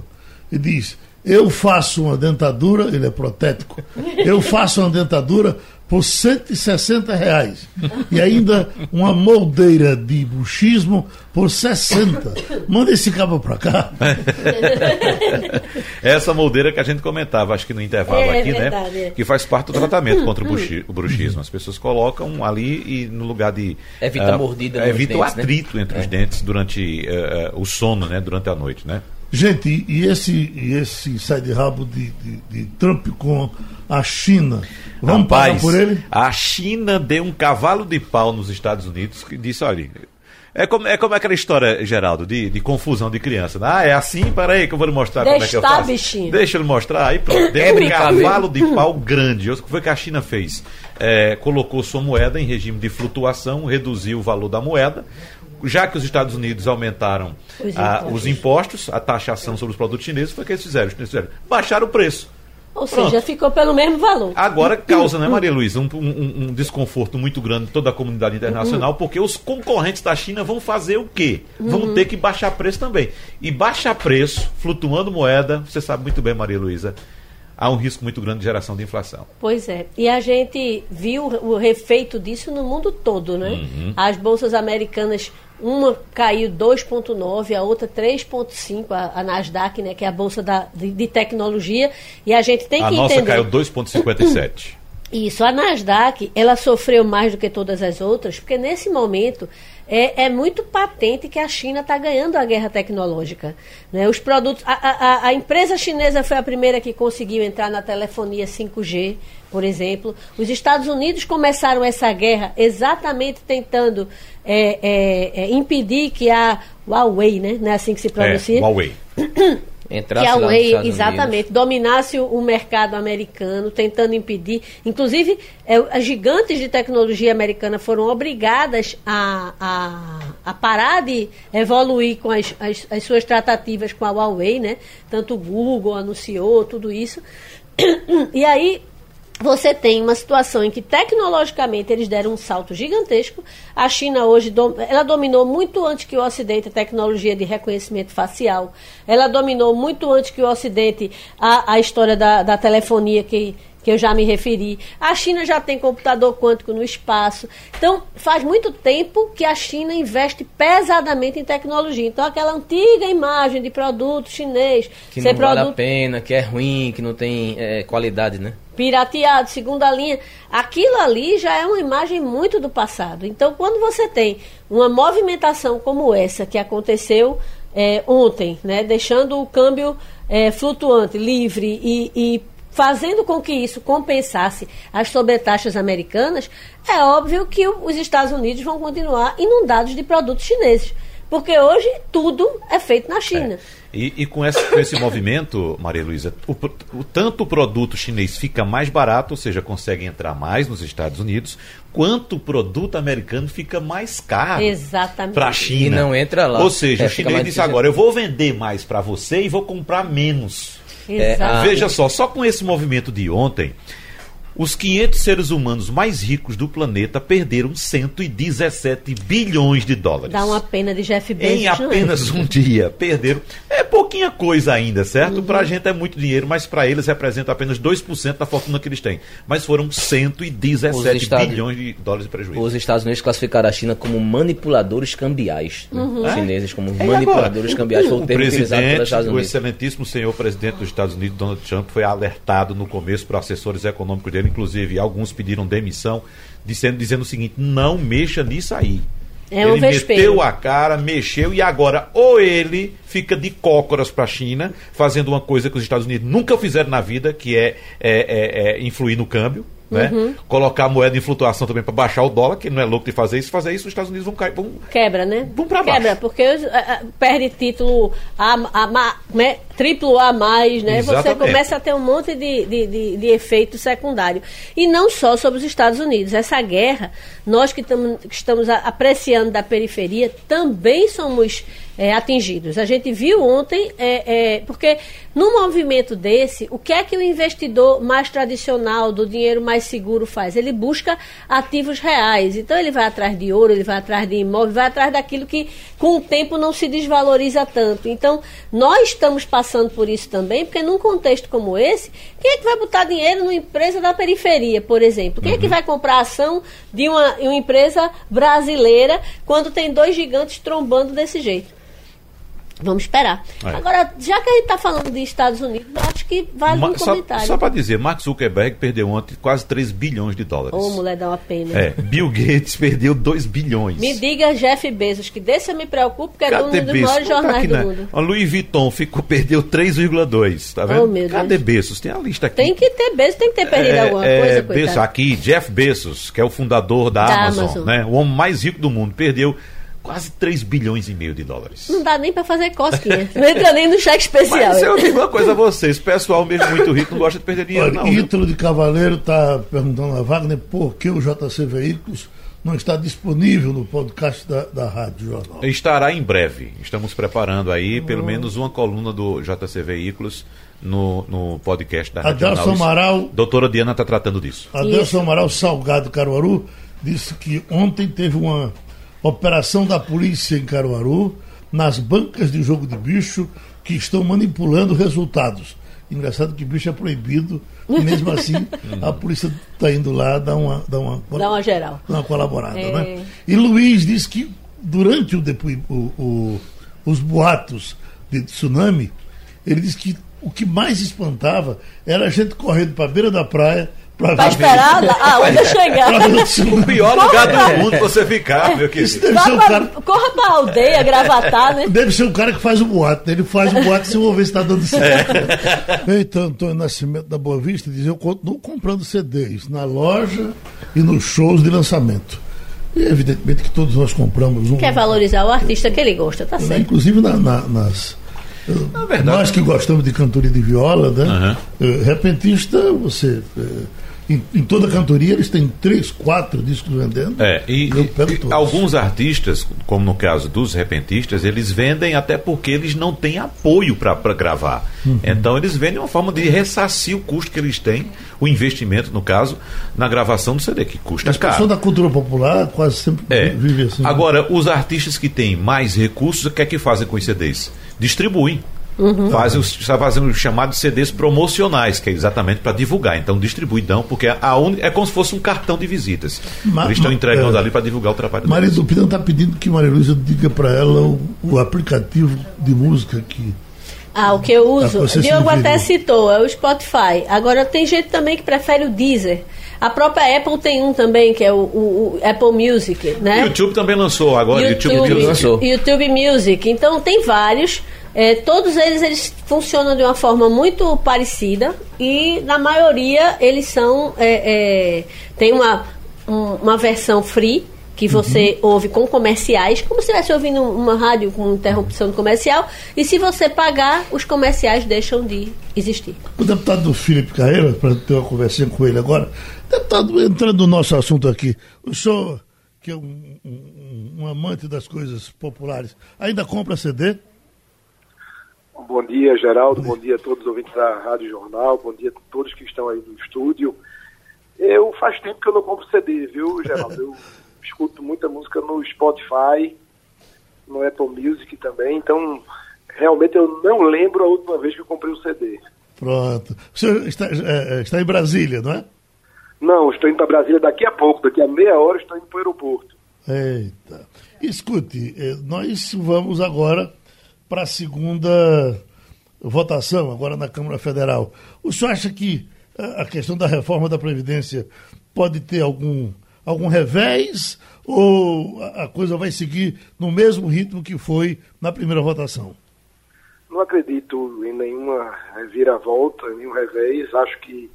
E diz: eu faço uma dentadura, ele é protético, eu faço uma dentadura por 160 reais. E ainda uma moldeira de buchismo por 60. Manda esse cabo pra cá. Essa moldeira que a gente comentava, acho que no intervalo É, aqui, verdade, né? é. Que faz parte do tratamento contra o, bruxi- o bruxismo. As pessoas colocam ali e no lugar de. Evita ah, a mordida nos Evita o dentes, né? atrito entre os dentes durante eh, o sono, né? Durante a noite, né? Gente, e- esse, e esse sai de rabo de, de, de Trump com a China? Vamos pagar Rapaz, por ele? A China deu um cavalo de pau nos Estados Unidos que disse, olha. É como, é como aquela história, Geraldo, de, de confusão de criança. né? Ah, é assim? Peraí que eu vou lhe mostrar como é que eu Deixa, faço. bichinho. Deixa eu lhe mostrar. Aí pronto, É deu um brincar cavalo de pau grande. O que foi que a China fez? É, colocou sua moeda em regime de flutuação, reduziu o valor da moeda. Já que os Estados Unidos aumentaram Os ah, impostos. os impostos, a taxação sobre os produtos chineses, foi o que eles fizeram. Os chineses fizeram? Baixaram o preço. Ou Pronto. seja, ficou pelo mesmo valor. Agora causa, né, Maria Luísa, um, um- um desconforto muito grande em toda a comunidade internacional, porque os concorrentes da China vão fazer o quê? Vão ter que baixar preço também. E baixar preço, flutuando moeda, você sabe muito bem, Maria Luísa, há um risco muito grande de geração de inflação. Pois é. E a gente viu o refeito disso no mundo todo, né? Uhum. As bolsas americanas, uma caiu 2,9, a outra 3,5, a, a Nasdaq, né? Que é a bolsa da, de, de tecnologia. E a gente tem a que nossa entender. caiu 2,57. Isso, a Nasdaq, ela sofreu mais do que todas as outras, porque nesse momento é, é muito patente que a China está ganhando a guerra tecnológica. Né? Os produtos, a, a- a empresa chinesa foi a primeira que conseguiu entrar na telefonia 5G, por exemplo. Os Estados Unidos começaram essa guerra exatamente tentando é, é, é, impedir que a Huawei, né? Não é assim que se pronuncia? É, Huawei. Entrasse que a nos Huawei, exatamente, dominasse o, o mercado americano, tentando impedir. Inclusive, é, as gigantes de tecnologia americana foram obrigadas a, a, a parar de evoluir com as, as, as suas tratativas com a Huawei, né? Tanto o Google anunciou tudo isso. E aí, você tem uma situação em que tecnologicamente eles deram um salto gigantesco. A China hoje ela dominou muito antes que o Ocidente a tecnologia de reconhecimento facial. Ela dominou muito antes que o Ocidente a, a história da, da telefonia que que eu já me referi. A China já tem computador quântico no espaço. Então, faz muito tempo que a China investe pesadamente em tecnologia. Então, aquela antiga imagem de produto chinês, Que não vale a produto pena, que é ruim, que não tem é, qualidade, né? pirateado, segunda linha, aquilo ali já é uma imagem muito do passado. Então, quando você tem uma movimentação como essa que aconteceu é, ontem, né, deixando o câmbio é, flutuante, livre e, e fazendo com que isso compensasse as sobretaxas americanas, é óbvio que os Estados Unidos vão continuar inundados de produtos chineses. Porque hoje tudo é feito na China. E, e com, esse, com esse movimento, Maria Luísa, o, o- tanto o produto chinês fica mais barato, ou seja, consegue entrar mais nos Estados Unidos, quanto o produto americano fica mais caro Exatamente. para a China. E não entra lá. Ou seja, É, o chinês difícil. agora, eu vou vender mais para você e vou comprar menos. Exatamente. Ah. Veja só, só com esse movimento de ontem, os 500 seres humanos mais ricos do planeta perderam 117 bilhões de dólares. Dá uma pena de Jeff Bezos. Em não é? apenas um dia, perderam. É pouquinha coisa ainda, certo? Uhum. Pra gente é muito dinheiro, mas pra eles representa apenas 2% da fortuna que eles têm. Mas foram 117 Os Estados- bilhões de dólares de prejuízo. Os Estados Unidos classificaram a China como manipuladores cambiais. né? Uhum. Os chineses como E manipuladores agora, cambiais. Foi o o termo utilizado pelos presidente, Estados o Unidos. excelentíssimo senhor presidente dos Estados Unidos, Donald Trump, foi alertado no começo por assessores econômicos dele, inclusive alguns pediram demissão, dizendo, dizendo o seguinte: não mexa nisso aí. É um ele vespeiro. meteu a cara, mexeu e agora ou ele fica de cócoras para a China, fazendo uma coisa que os Estados Unidos nunca fizeram na vida, que é, é- é- é influir no câmbio. Né? Uhum. Colocar a moeda em flutuação também para baixar o dólar, que não é louco de fazer isso. Fazer isso, os Estados Unidos vão cair. Vão, Quebra, né? Vamos pra baixo. Quebra, porque eh, perde título a, a, né? Triplo A mais, né? Você Exatamente. começa a ter um monte de, de, de, de efeito secundário. E não só sobre os Estados Unidos. Essa guerra, nós que, tamo, que estamos apreciando da periferia, também somos eh, atingidos. A gente viu ontem, eh, eh, porque num movimento desse, o que é que o investidor mais tradicional, do dinheiro mais seguro faz? Ele busca ativos reais. Então ele vai atrás de ouro, ele vai atrás de imóvel, vai atrás daquilo que com o tempo não se desvaloriza tanto. Então, nós estamos passando por isso também, porque num contexto como esse, quem é que vai botar dinheiro numa empresa da periferia, por exemplo? Quem é que vai comprar ação de uma, uma empresa brasileira quando tem dois gigantes trombando desse jeito? Vamos esperar. É. Agora, já que a gente está falando de Estados Unidos, eu acho que vale Ma- um só comentário. só para dizer, Mark Zuckerberg perdeu ontem quase 3 bilhões de dólares. Ô, mulher, dá uma pena. É, Bill Gates perdeu 2 bilhões. Me diga, Jeff Bezos, que desse eu me preocupo, porque é dono Cadê dos maiores Tá jornais aqui, do né? mundo. A Louis Vuitton ficou, perdeu 3,2, tá vendo? Oh, meu Cadê Deus. Bezos? Tem a lista aqui. Tem que ter Bezos, tem que ter perdido alguma É, coisa, é, Bezos, coitado. aqui, Jeff Bezos, que é o fundador da, Da Amazon, Amazon. né? O homem mais rico do mundo, perdeu quase 3 bilhões e meio de dólares. Não dá nem pra fazer cosquinha. Não entra nem no cheque especial. Mas eu digo uma coisa a vocês, o pessoal mesmo muito rico não gosta de perder dinheiro, Olha, não. Ítalo de Cavaleiro está perguntando a Wagner por que o JC Veículos não está disponível no podcast da, da Rádio Jornal. Estará em breve. Estamos preparando aí pelo menos uma coluna do JC Veículos no, no podcast da Rádio Adelson Jornal. Amaral, Doutora Diana está tratando disso. Adelson Amaral Salgado Caruaru disse que ontem teve uma operação da polícia em Caruaru nas bancas de jogo de bicho que estão manipulando resultados. Engraçado que bicho é proibido, e mesmo assim a polícia está indo lá dar uma, dar uma, Dá uma geral. dar uma colaborada. É. Né? E Luiz disse que durante o, depois, o- o- os boatos de tsunami, ele disse que o que mais espantava era a gente correndo para a beira da praia para Pra esperar a onda chegar. o pior lugar do mundo você ficar, meu Isso querido. deve ser pra, cara. corra pra aldeia, gravatar, né? Deve ser o cara que faz o boato. né? Ele faz o boato sem eu vou ver se está dando certo. Então, Antônio Nascimento da Boa Vista diz: Eu continuo comprando CDs na loja e nos shows de lançamento. E evidentemente que todos nós compramos um. Quer valorizar o artista que ele gosta, tá certo. Inclusive na- na- nas. verdade. Nós que gostamos de cantoria de viola, né? Eh, repentista, você. eh, em, em toda cantoria eles têm três, quatro discos vendendo. É, e, e alguns artistas, como no caso dos repentistas, eles vendem até porque eles não têm apoio para gravar. Uhum. Então eles vendem uma forma de ressarcir o custo que eles têm, o investimento, no caso, na gravação do CD, que custa As pessoas caro. da cultura popular quase sempre É. vivem assim. Agora, os artistas que têm mais recursos, o que é que fazem com os CDs? Distribuem. Uhum. Faz os, está fazendo os chamados CDs promocionais, que é exatamente para divulgar. Então, distribuidão, porque a un... é como se fosse um cartão de visitas. Ma, Eles estão entregando é, ali para divulgar o trabalho Maria Dupina está pedindo que Maria Luísa diga para ela o, o, aplicativo de música que. Ah, o que eu uso. Diogo até citou, é o Spotify. Agora, tem gente também que prefere o Deezer. A própria Apple tem um também, que é o, o, o Apple Music, né? YouTube também lançou agora, YouTube, YouTube Music. YouTube Music. Então, tem vários. É, todos eles, eles funcionam de uma forma muito parecida e na maioria eles são é, é, tem uma, um, uma versão free que você uhum. ouve com comerciais, como se estivesse ouvindo uma rádio com interrupção comercial, e se você pagar, os comerciais deixam de existir. O deputado Felipe Carreira, para ter uma conversinha com ele agora, deputado, entrando no nosso assunto aqui, o senhor, que é um, um, um amante das coisas populares, ainda compra CD? Bom dia, Geraldo. Bom dia a todos os ouvintes da Rádio Jornal. Bom dia a todos que estão aí no estúdio. Eu faz tempo que eu não compro CD, viu, Geraldo? Eu escuto muita música no Spotify, no Apple Music também. Então, realmente eu não lembro a última vez que eu comprei um CD. Pronto. O senhor está, é, é está em Brasília, não é? Não, estou indo para Brasília daqui a pouco. Daqui a meia hora estou indo para o aeroporto. Eita. Escute, eh, nós vamos agora para a segunda votação, agora na Câmara Federal. O senhor acha que a questão da reforma da Previdência pode ter algum, algum revés ou a coisa vai seguir no mesmo ritmo que foi na primeira votação? Não acredito em nenhuma vira-volta, nenhum revés. Acho que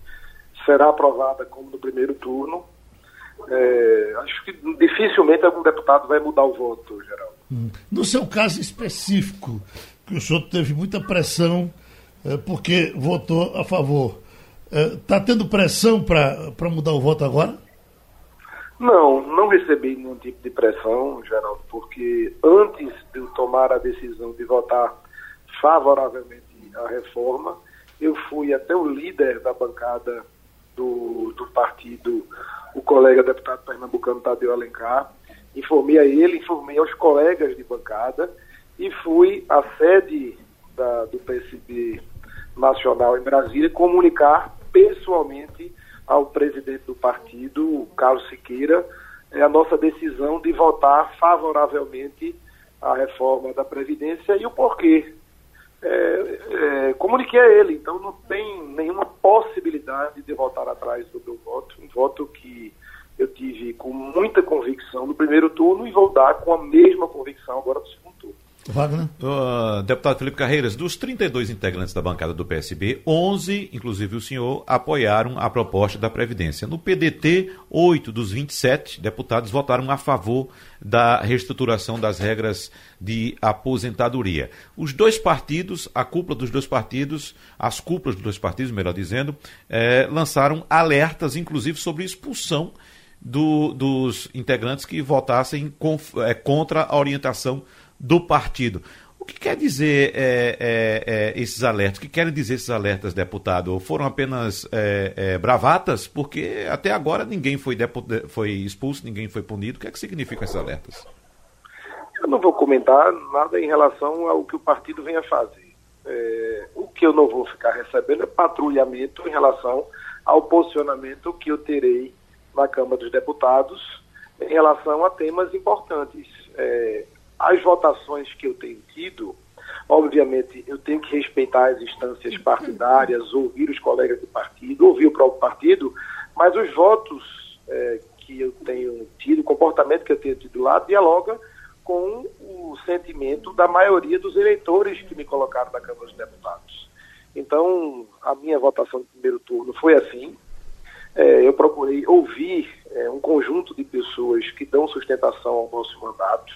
será aprovada como no primeiro turno. É, acho que dificilmente algum deputado vai mudar o voto, Geraldo. Hum. No seu caso específico, que o senhor teve muita pressão é, porque votou a favor, está é, tendo pressão para mudar o voto agora? Não, não recebi nenhum tipo de pressão, Geraldo, porque antes de eu tomar a decisão de votar favoravelmente à reforma, eu fui até o líder da bancada do, do partido, o colega deputado pernambucano Tadeu Alencar, informei a ele, informei aos colegas de bancada e fui à sede da, do PSB nacional em Brasília comunicar pessoalmente ao presidente do partido, Carlos Siqueira, é, a nossa decisão de votar favoravelmente à reforma da Previdência e o porquê. É, é, comuniquei a ele, então não tem nenhuma possibilidade de voltar atrás do meu voto, um voto que eu tive com muita convicção no primeiro turno e vou dar com a mesma convicção agora no segundo turno. Wagner. Uh, deputado Felipe Carreiras, dos 32 integrantes da bancada do PSB, 11, inclusive o senhor, apoiaram a proposta da Previdência. No PDT, 8 dos 27 deputados votaram a favor da reestruturação das regras de aposentadoria. Os dois partidos, a cúpula dos dois partidos, as cúpulas dos dois partidos, melhor dizendo, eh, lançaram alertas, inclusive, sobre expulsão do, dos integrantes que votassem é, contra a orientação do partido. O que quer dizer é, é, é, esses alertas? O que querem dizer esses alertas, deputado? Foram apenas é, é, bravatas? Porque até agora ninguém foi, foi expulso, ninguém foi punido. O que é que significam esses alertas? Eu não vou comentar nada em relação ao que o partido vem a fazer. É, o que eu não vou ficar recebendo é patrulhamento em relação ao posicionamento que eu terei na Câmara dos Deputados em relação a temas importantes. É, as votações que eu tenho tido, obviamente, eu tenho que respeitar as instâncias partidárias, ouvir os colegas de partido, ouvir o próprio partido, mas os votos é, que eu tenho tido, o comportamento que eu tenho tido lá, dialoga com o sentimento da maioria dos eleitores que me colocaram na Câmara dos Deputados. Então, a minha votação no primeiro turno foi assim, é, eu procurei ouvir é, um conjunto de pessoas que dão sustentação ao nosso mandato.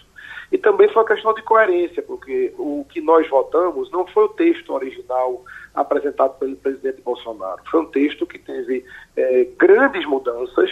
E também foi uma questão de coerência, porque o que nós votamos não foi o texto original apresentado pelo presidente Bolsonaro. Foi um texto que teve é, grandes mudanças,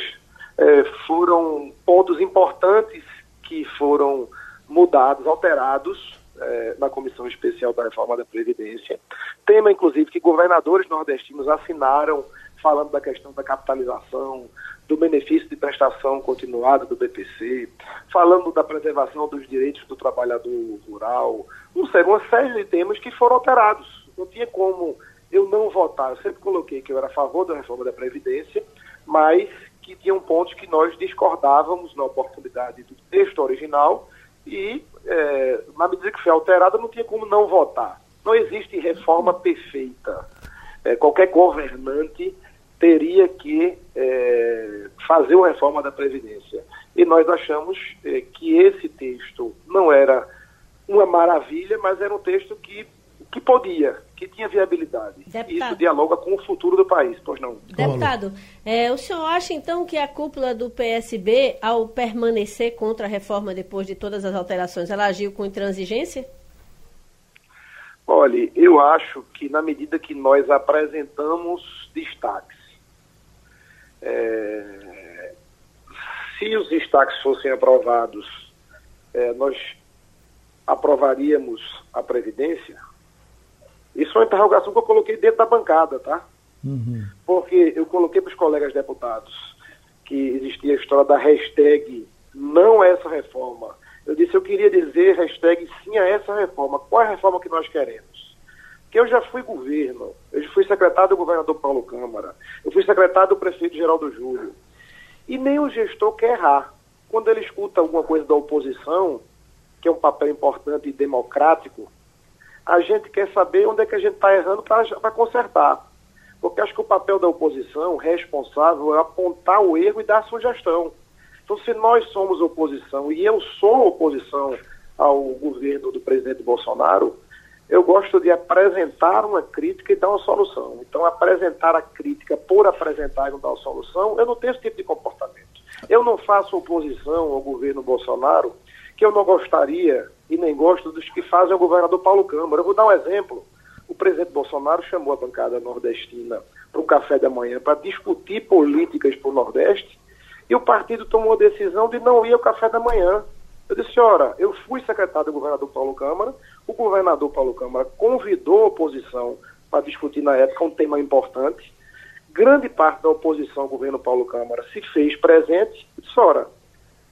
é, foram pontos importantes que foram mudados, alterados, eh, na Comissão Especial da Reforma da Previdência. Tema, inclusive, que governadores nordestinos assinaram falando da questão da capitalização, do benefício de prestação continuada do BPC, falando da preservação dos direitos do trabalhador rural, não sei, uma série de temas que foram alterados. Não tinha como eu não votar. Eu sempre coloquei que eu era a favor da reforma da Previdência, mas que tinham pontos que nós discordávamos na oportunidade do texto original e, é, na medida que foi alterada, não tinha como não votar. Não existe reforma perfeita. É, qualquer governante teria que é, fazer uma reforma da Previdência. E nós achamos é, que esse texto não era uma maravilha, mas era um texto que, que podia, que tinha viabilidade. Deputado. Isso dialoga com o futuro do país, pois não. Deputado, é, o senhor acha então que a cúpula do PSB, ao permanecer contra a reforma depois de todas as alterações, ela agiu com intransigência? Olha, eu acho que na medida que nós apresentamos destaques, é, se os destaques fossem aprovados, é, nós aprovaríamos a Previdência? Isso é uma interrogação que eu coloquei dentro da bancada, tá? Uhum. Porque eu coloquei para os colegas deputados que existia a história da hashtag não essa reforma. Eu disse, eu queria dizer hashtag sim a essa reforma. Qual é a reforma que nós queremos? Que eu já fui governo, eu já fui secretário do governador Paulo Câmara, eu fui secretário do prefeito Geraldo Júlio. E nem o gestor quer errar. Quando ele escuta alguma coisa da oposição, que é um papel importante e democrático, a gente quer saber onde é que a gente está errando para consertar. Porque acho que o papel da oposição responsável é apontar o erro e dar sugestão. Então, se nós somos oposição, e eu sou oposição ao governo do presidente Bolsonaro, eu gosto de apresentar uma crítica e dar uma solução. Então, apresentar a crítica por apresentar e não dar uma solução, eu não tenho esse tipo de comportamento. Eu não faço oposição ao governo Bolsonaro que eu não gostaria e nem gosto dos que fazem o governador Paulo Câmara. Eu vou dar um exemplo. O presidente Bolsonaro chamou a bancada nordestina para um café da manhã para discutir políticas para o Nordeste e o partido tomou a decisão de não ir ao café da manhã. Eu disse, ora, eu fui secretário do governador Paulo Câmara, o governador Paulo Câmara convidou a oposição para discutir na época um tema importante. Grande parte da oposição ao governo Paulo Câmara se fez presente. Eu disse, ora,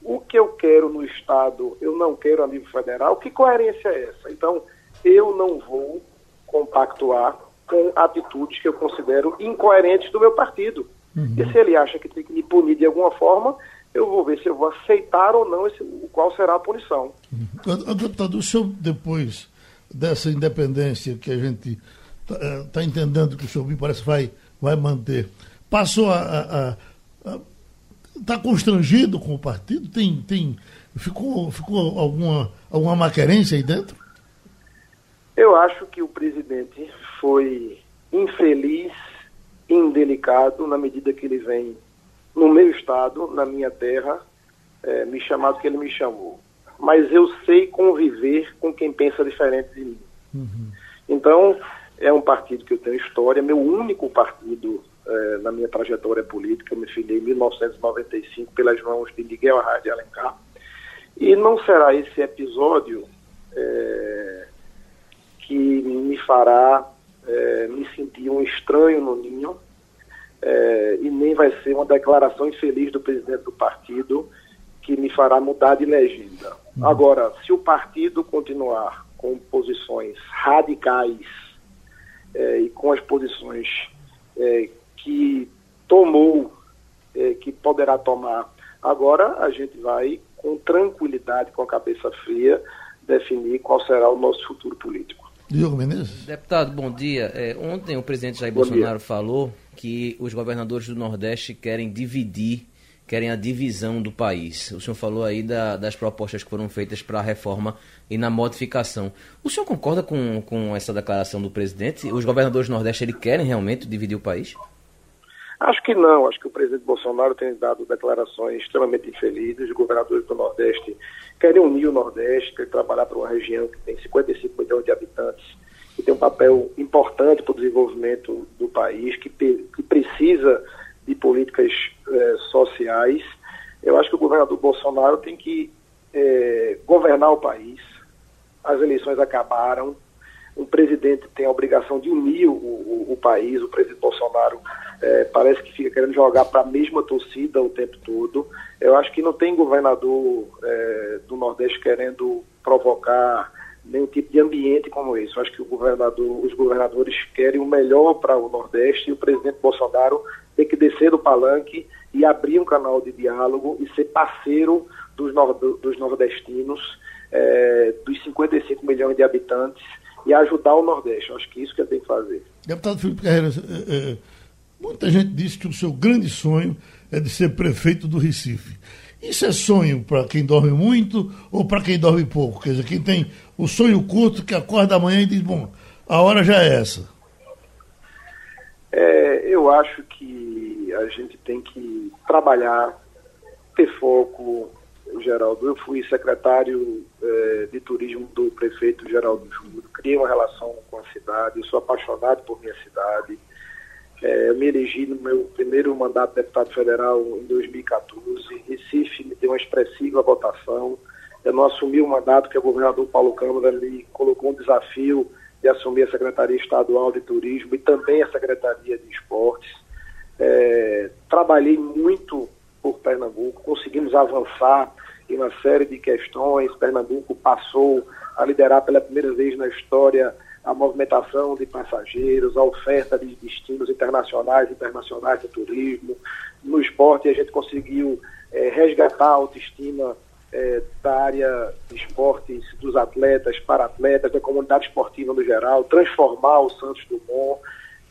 o que eu quero no Estado, eu não quero a nível federal, que coerência é essa? Então, eu não vou compactuar com atitudes que eu considero incoerentes do meu partido. Uhum. E se ele acha que tem que me punir de alguma forma, eu vou ver se eu vou aceitar ou não esse, qual será a punição. Uhum. Deputado, o senhor, depois dessa independência que a gente está eh, tá entendendo que o senhor me parece vai, vai manter, passou a, está constrangido com o partido? Tem, tem, ficou, ficou alguma, alguma maquerência aí dentro? Eu acho que o presidente foi infeliz, indelicado, na medida que ele vem no meu estado, na minha terra, é, me chamar do que ele me chamou. Mas eu sei conviver com quem pensa diferente de mim. Uhum. Então, é um partido que eu tenho história, meu único partido é, na minha trajetória política. Eu me filiei em 1995 pelas mãos de Miguel Arraes de Alencar. E não será esse episódio é, que me fará é, me sentir um estranho no ninho, é, e nem vai ser uma declaração infeliz do presidente do partido que me fará mudar de legenda. Uhum. Agora, se o partido continuar com posições radicais é, e com as posições é, que tomou, é, que poderá tomar. Agora a gente vai, com tranquilidade, com a cabeça fria, definir qual será o nosso futuro político. Diogo Menezes. Deputado, bom dia. É, ontem o presidente Jair bom Bolsonaro dia. falou que os governadores do Nordeste querem dividir, querem a divisão do país. O senhor falou aí da, das propostas que foram feitas para a reforma e na modificação. O senhor concorda com, com essa declaração do presidente? Os governadores do Nordeste ele querem realmente dividir o país? Acho que não. Acho que o presidente Bolsonaro tem dado declarações extremamente infelizes. Os governadores do Nordeste querem unir o Nordeste, querem trabalhar para uma região que tem 55 milhões de habitantes, que tem um papel importante para o desenvolvimento do país, que, que precisa de políticas eh, sociais. Eu acho que o governador Bolsonaro tem que eh, governar o país, as eleições acabaram, um presidente tem a obrigação de unir o, o, o país, o presidente Bolsonaro é, parece que fica querendo jogar para a mesma torcida o tempo todo. Eu acho que não tem governador do Nordeste querendo provocar nenhum tipo de ambiente como esse. Eu acho que governador, os governadores querem o melhor para o Nordeste e o presidente Bolsonaro tem que descer do palanque e abrir um canal de diálogo e ser parceiro dos, dos nordestinos, é, dos 55 milhões de habitantes e ajudar o Nordeste. Eu acho que isso que ele tem que fazer. Deputado Felipe Carreira, é, é, muita gente disse que o seu grande sonho é de ser prefeito do Recife. Isso é sonho para quem dorme muito ou para quem dorme pouco? Quer dizer, quem tem o sonho curto que acorda amanhã e diz, bom, a hora já é essa. É, eu acho que a gente tem que trabalhar, ter foco, Geraldo. Eu fui secretário é, de turismo do prefeito Geraldo Júnior, criei uma relação com a cidade, eu sou apaixonado por minha cidade. É, eu me elegi no meu primeiro mandato de deputado federal em 2014. Recife me deu uma expressiva votação. Eu não assumi o mandato que o governador Paulo Câmara me colocou um desafio de assumir a Secretaria Estadual de Turismo e também a Secretaria de Esportes. É, trabalhei muito por Pernambuco, conseguimos avançar em uma série de questões. Pernambuco passou a liderar pela primeira vez na história a movimentação de passageiros, a oferta de destinos internacionais internacionais de turismo. No esporte, a gente conseguiu é, resgatar a autoestima é, da área de esportes, dos atletas, para atletas, da comunidade esportiva no geral, transformar o Santos Dumont.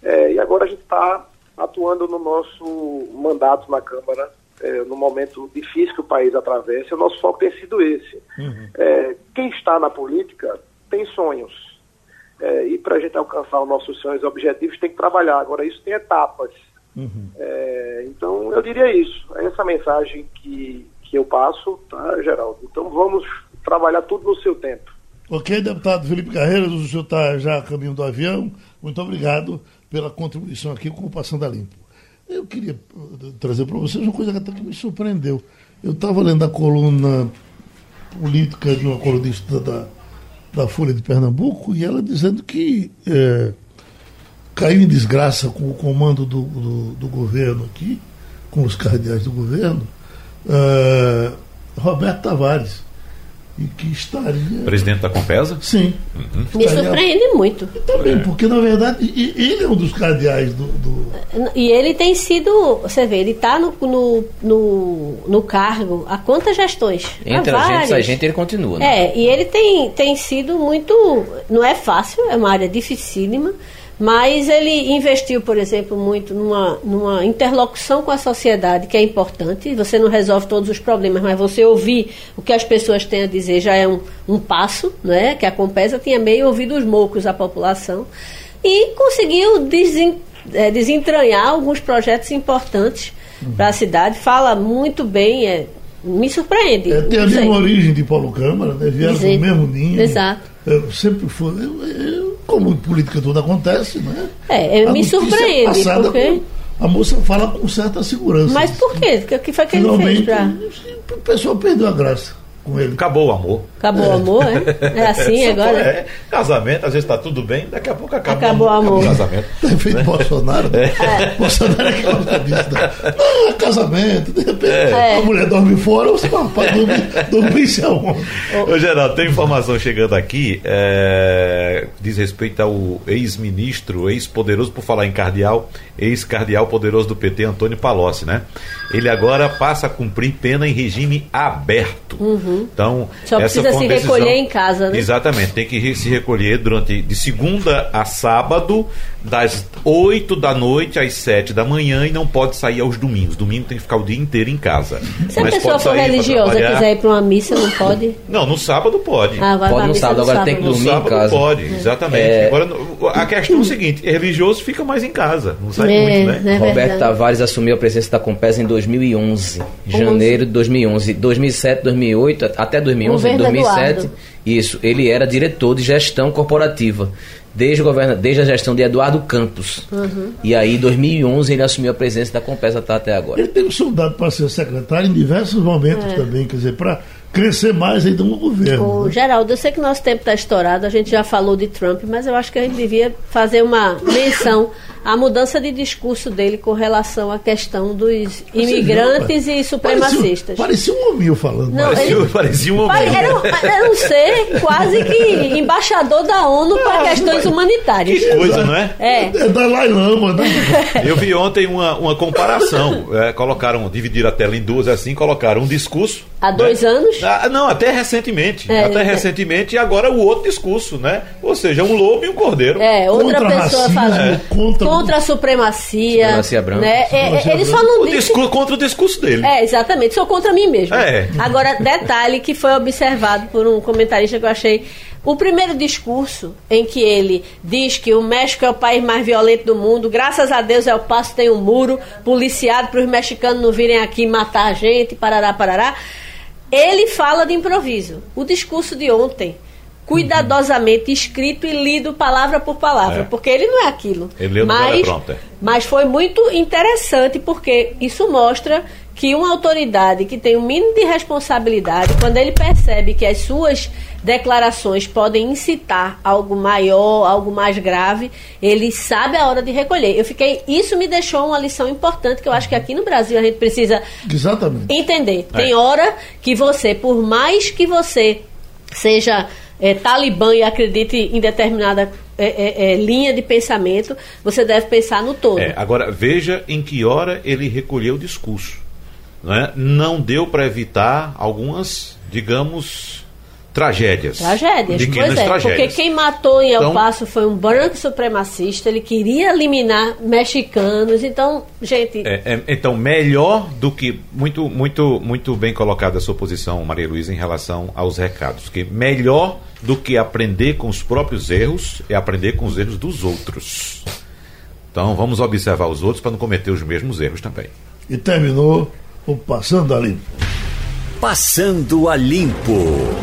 É, e agora a gente está atuando no nosso mandato na Câmara, é, no momento difícil que o país atravessa, o nosso foco tem sido esse. Uhum. É, quem está na política tem sonhos. É, e para a gente alcançar os nossos sonhos e objetivos tem que trabalhar. Agora, isso tem etapas. Uhum. É, então, eu diria isso. É essa mensagem que, que eu passo, tá, Geraldo? Então, vamos trabalhar tudo no seu tempo. Ok, deputado Felipe Carreiras, o senhor está já a caminho do avião. Muito obrigado pela contribuição aqui com o Passando a Limpo. Eu queria uh, trazer para vocês uma coisa que até me surpreendeu. Eu estava lendo a coluna política de uma colunista da, da Folha de Pernambuco e ela dizendo que é, caiu em desgraça com o comando do, do, do, governo aqui, com os cardeais do governo, é, Roberto Tavares e que estaria. Presidente da Compesa? Sim. Uhum. Me surpreende muito. Também, é. porque na verdade ele é um dos cardeais do, do, E ele tem sido, você vê, ele está no, no, no, no, cargo há quantas gestões? Entre a gente, a gente ele continua. Né? É, e ele tem, tem sido muito. Não é fácil, é uma área dificílima. Mas ele investiu, por exemplo, muito numa, numa interlocução com a sociedade, que é importante. Você não resolve todos os problemas, mas você ouvir o que as pessoas têm a dizer já é um, um passo, né? que a Compesa tinha meio ouvido os mocos da população. E conseguiu desen, é, desentranhar alguns projetos importantes uhum. para a cidade. Fala muito bem, é, me surpreende. É, tem a mesma origem de Paulo Câmara, né? vieram do mesmo ninho. Exato. Eu sempre foi. Eu, eu, como política tudo acontece, né? É, me surpreende. Passada, porque... A moça fala com certa segurança. Mas por quê? O que foi que ele fez pra... O pessoal perdeu a graça com ele. Acabou o amor. Acabou é. o amor, é? É assim agora? É. Casamento, às vezes está tudo bem, daqui a pouco acaba Acabou o amor. Acabou o casamento. Tem feito né? Bolsonaro. Né? É. Bolsonaro é que gosta disso. Né? Não, é casamento, de repente é. a mulher dorme fora, você fala, para dormir, dormir aonde? Ô, Geraldo, tem informação chegando aqui, é, diz respeito ao ex-ministro, ex-poderoso, por falar em cardeal, ex-cardeal poderoso do PT, Antônio Palocci, né? Ele agora passa a cumprir pena em regime aberto. Uhum. Então, Só essa precisa se decisão, recolher em casa, né? Exatamente, tem que se recolher durante de segunda a sábado, das 8 da noite às 7 da manhã e não pode sair aos domingos. Domingo tem que ficar o dia inteiro em casa. Se Mas a pessoa for religiosa e quiser ir para uma missa, não pode? Não, no sábado pode. Ah, pode no sábado, agora sábado. tem que dormir no sábado em casa. pode, exatamente. É... Agora, a questão é o seguinte, religioso fica mais em casa, não sai é, muito, né? É Roberto Tavares assumiu a presença da Compesa em 2011, janeiro de 2011, 2007, 2008, até 2011, 2007. Eduardo. Isso, ele era diretor de gestão corporativa desde, o governo, desde a gestão de Eduardo Campos. Uhum. E aí, em 2011, ele assumiu a presença da Compesa tá até agora. Ele teve soldado para ser secretário em diversos momentos é. também, quer dizer, para crescer mais ainda no governo. Ô, né? Geraldo, eu sei que nosso tempo está estourado, a gente já falou de Trump, mas eu acho que a gente devia fazer uma menção à mudança de discurso dele com relação à questão dos imigrantes viu, e supremacistas. Parecia, parecia um homem falando. Não, Parecia, ele- parecia um homem. Era, um- era um ser quase que embaixador da ONU para questões humanitárias. Que coisa, não é? É. É Dalai Lama, né? Eu vi ontem uma, uma comparação. É, colocaram, dividiram a tela em duas assim, colocaram um discurso. Há dois anos? Ah, não, até recentemente. É, até é. recentemente, e agora o outro discurso, né? Ou seja, um lobo e um cordeiro. É, outra Contra pessoa racismo, falando. contra- Contra a supremacia. Supremacia branca. Né? É, Supremacia ele só branca. não O disse. discurso, contra o discurso dele. É, exatamente. Sou contra mim mesmo. É. Agora, detalhe que foi observado por um comentarista que eu achei. O primeiro discurso em que ele diz que o México é o país mais violento do mundo, graças a Deus El Paso tem um muro policiado para os mexicanos não virem aqui matar a gente, parará, parará. Ele fala de improviso. O discurso de ontem, cuidadosamente escrito e lido palavra por palavra, É. porque ele não é aquilo. Ele leu mas, mas foi muito interessante porque isso mostra que uma autoridade que tem o mínimo de responsabilidade, quando ele percebe que as suas declarações podem incitar algo maior, algo mais grave, ele sabe a hora de recolher. Eu fiquei, isso me deixou uma lição importante que eu acho que aqui no Brasil a gente precisa Exatamente. entender. É. Tem hora que você, por mais que você seja é, talibã e acredite em determinada é, é, é, linha de pensamento, você deve pensar no todo. É, agora, veja em que hora ele recolheu o discurso. Não, é? não deu para evitar algumas, digamos, tragédias. Tragédias, Pequenas pois é. tragédias. Porque quem matou em El Então- Paso foi um branco supremacista, ele queria eliminar mexicanos. Então, gente, É, é, então, melhor do que. Muito, muito, muito bem colocada a sua posição, Maria Luísa, em relação aos recados. Que melhor do que aprender com os próprios erros é aprender com os erros dos outros. Então, vamos observar os outros para não cometer os mesmos erros também. E terminou o Passando ali. Passando a Limpo.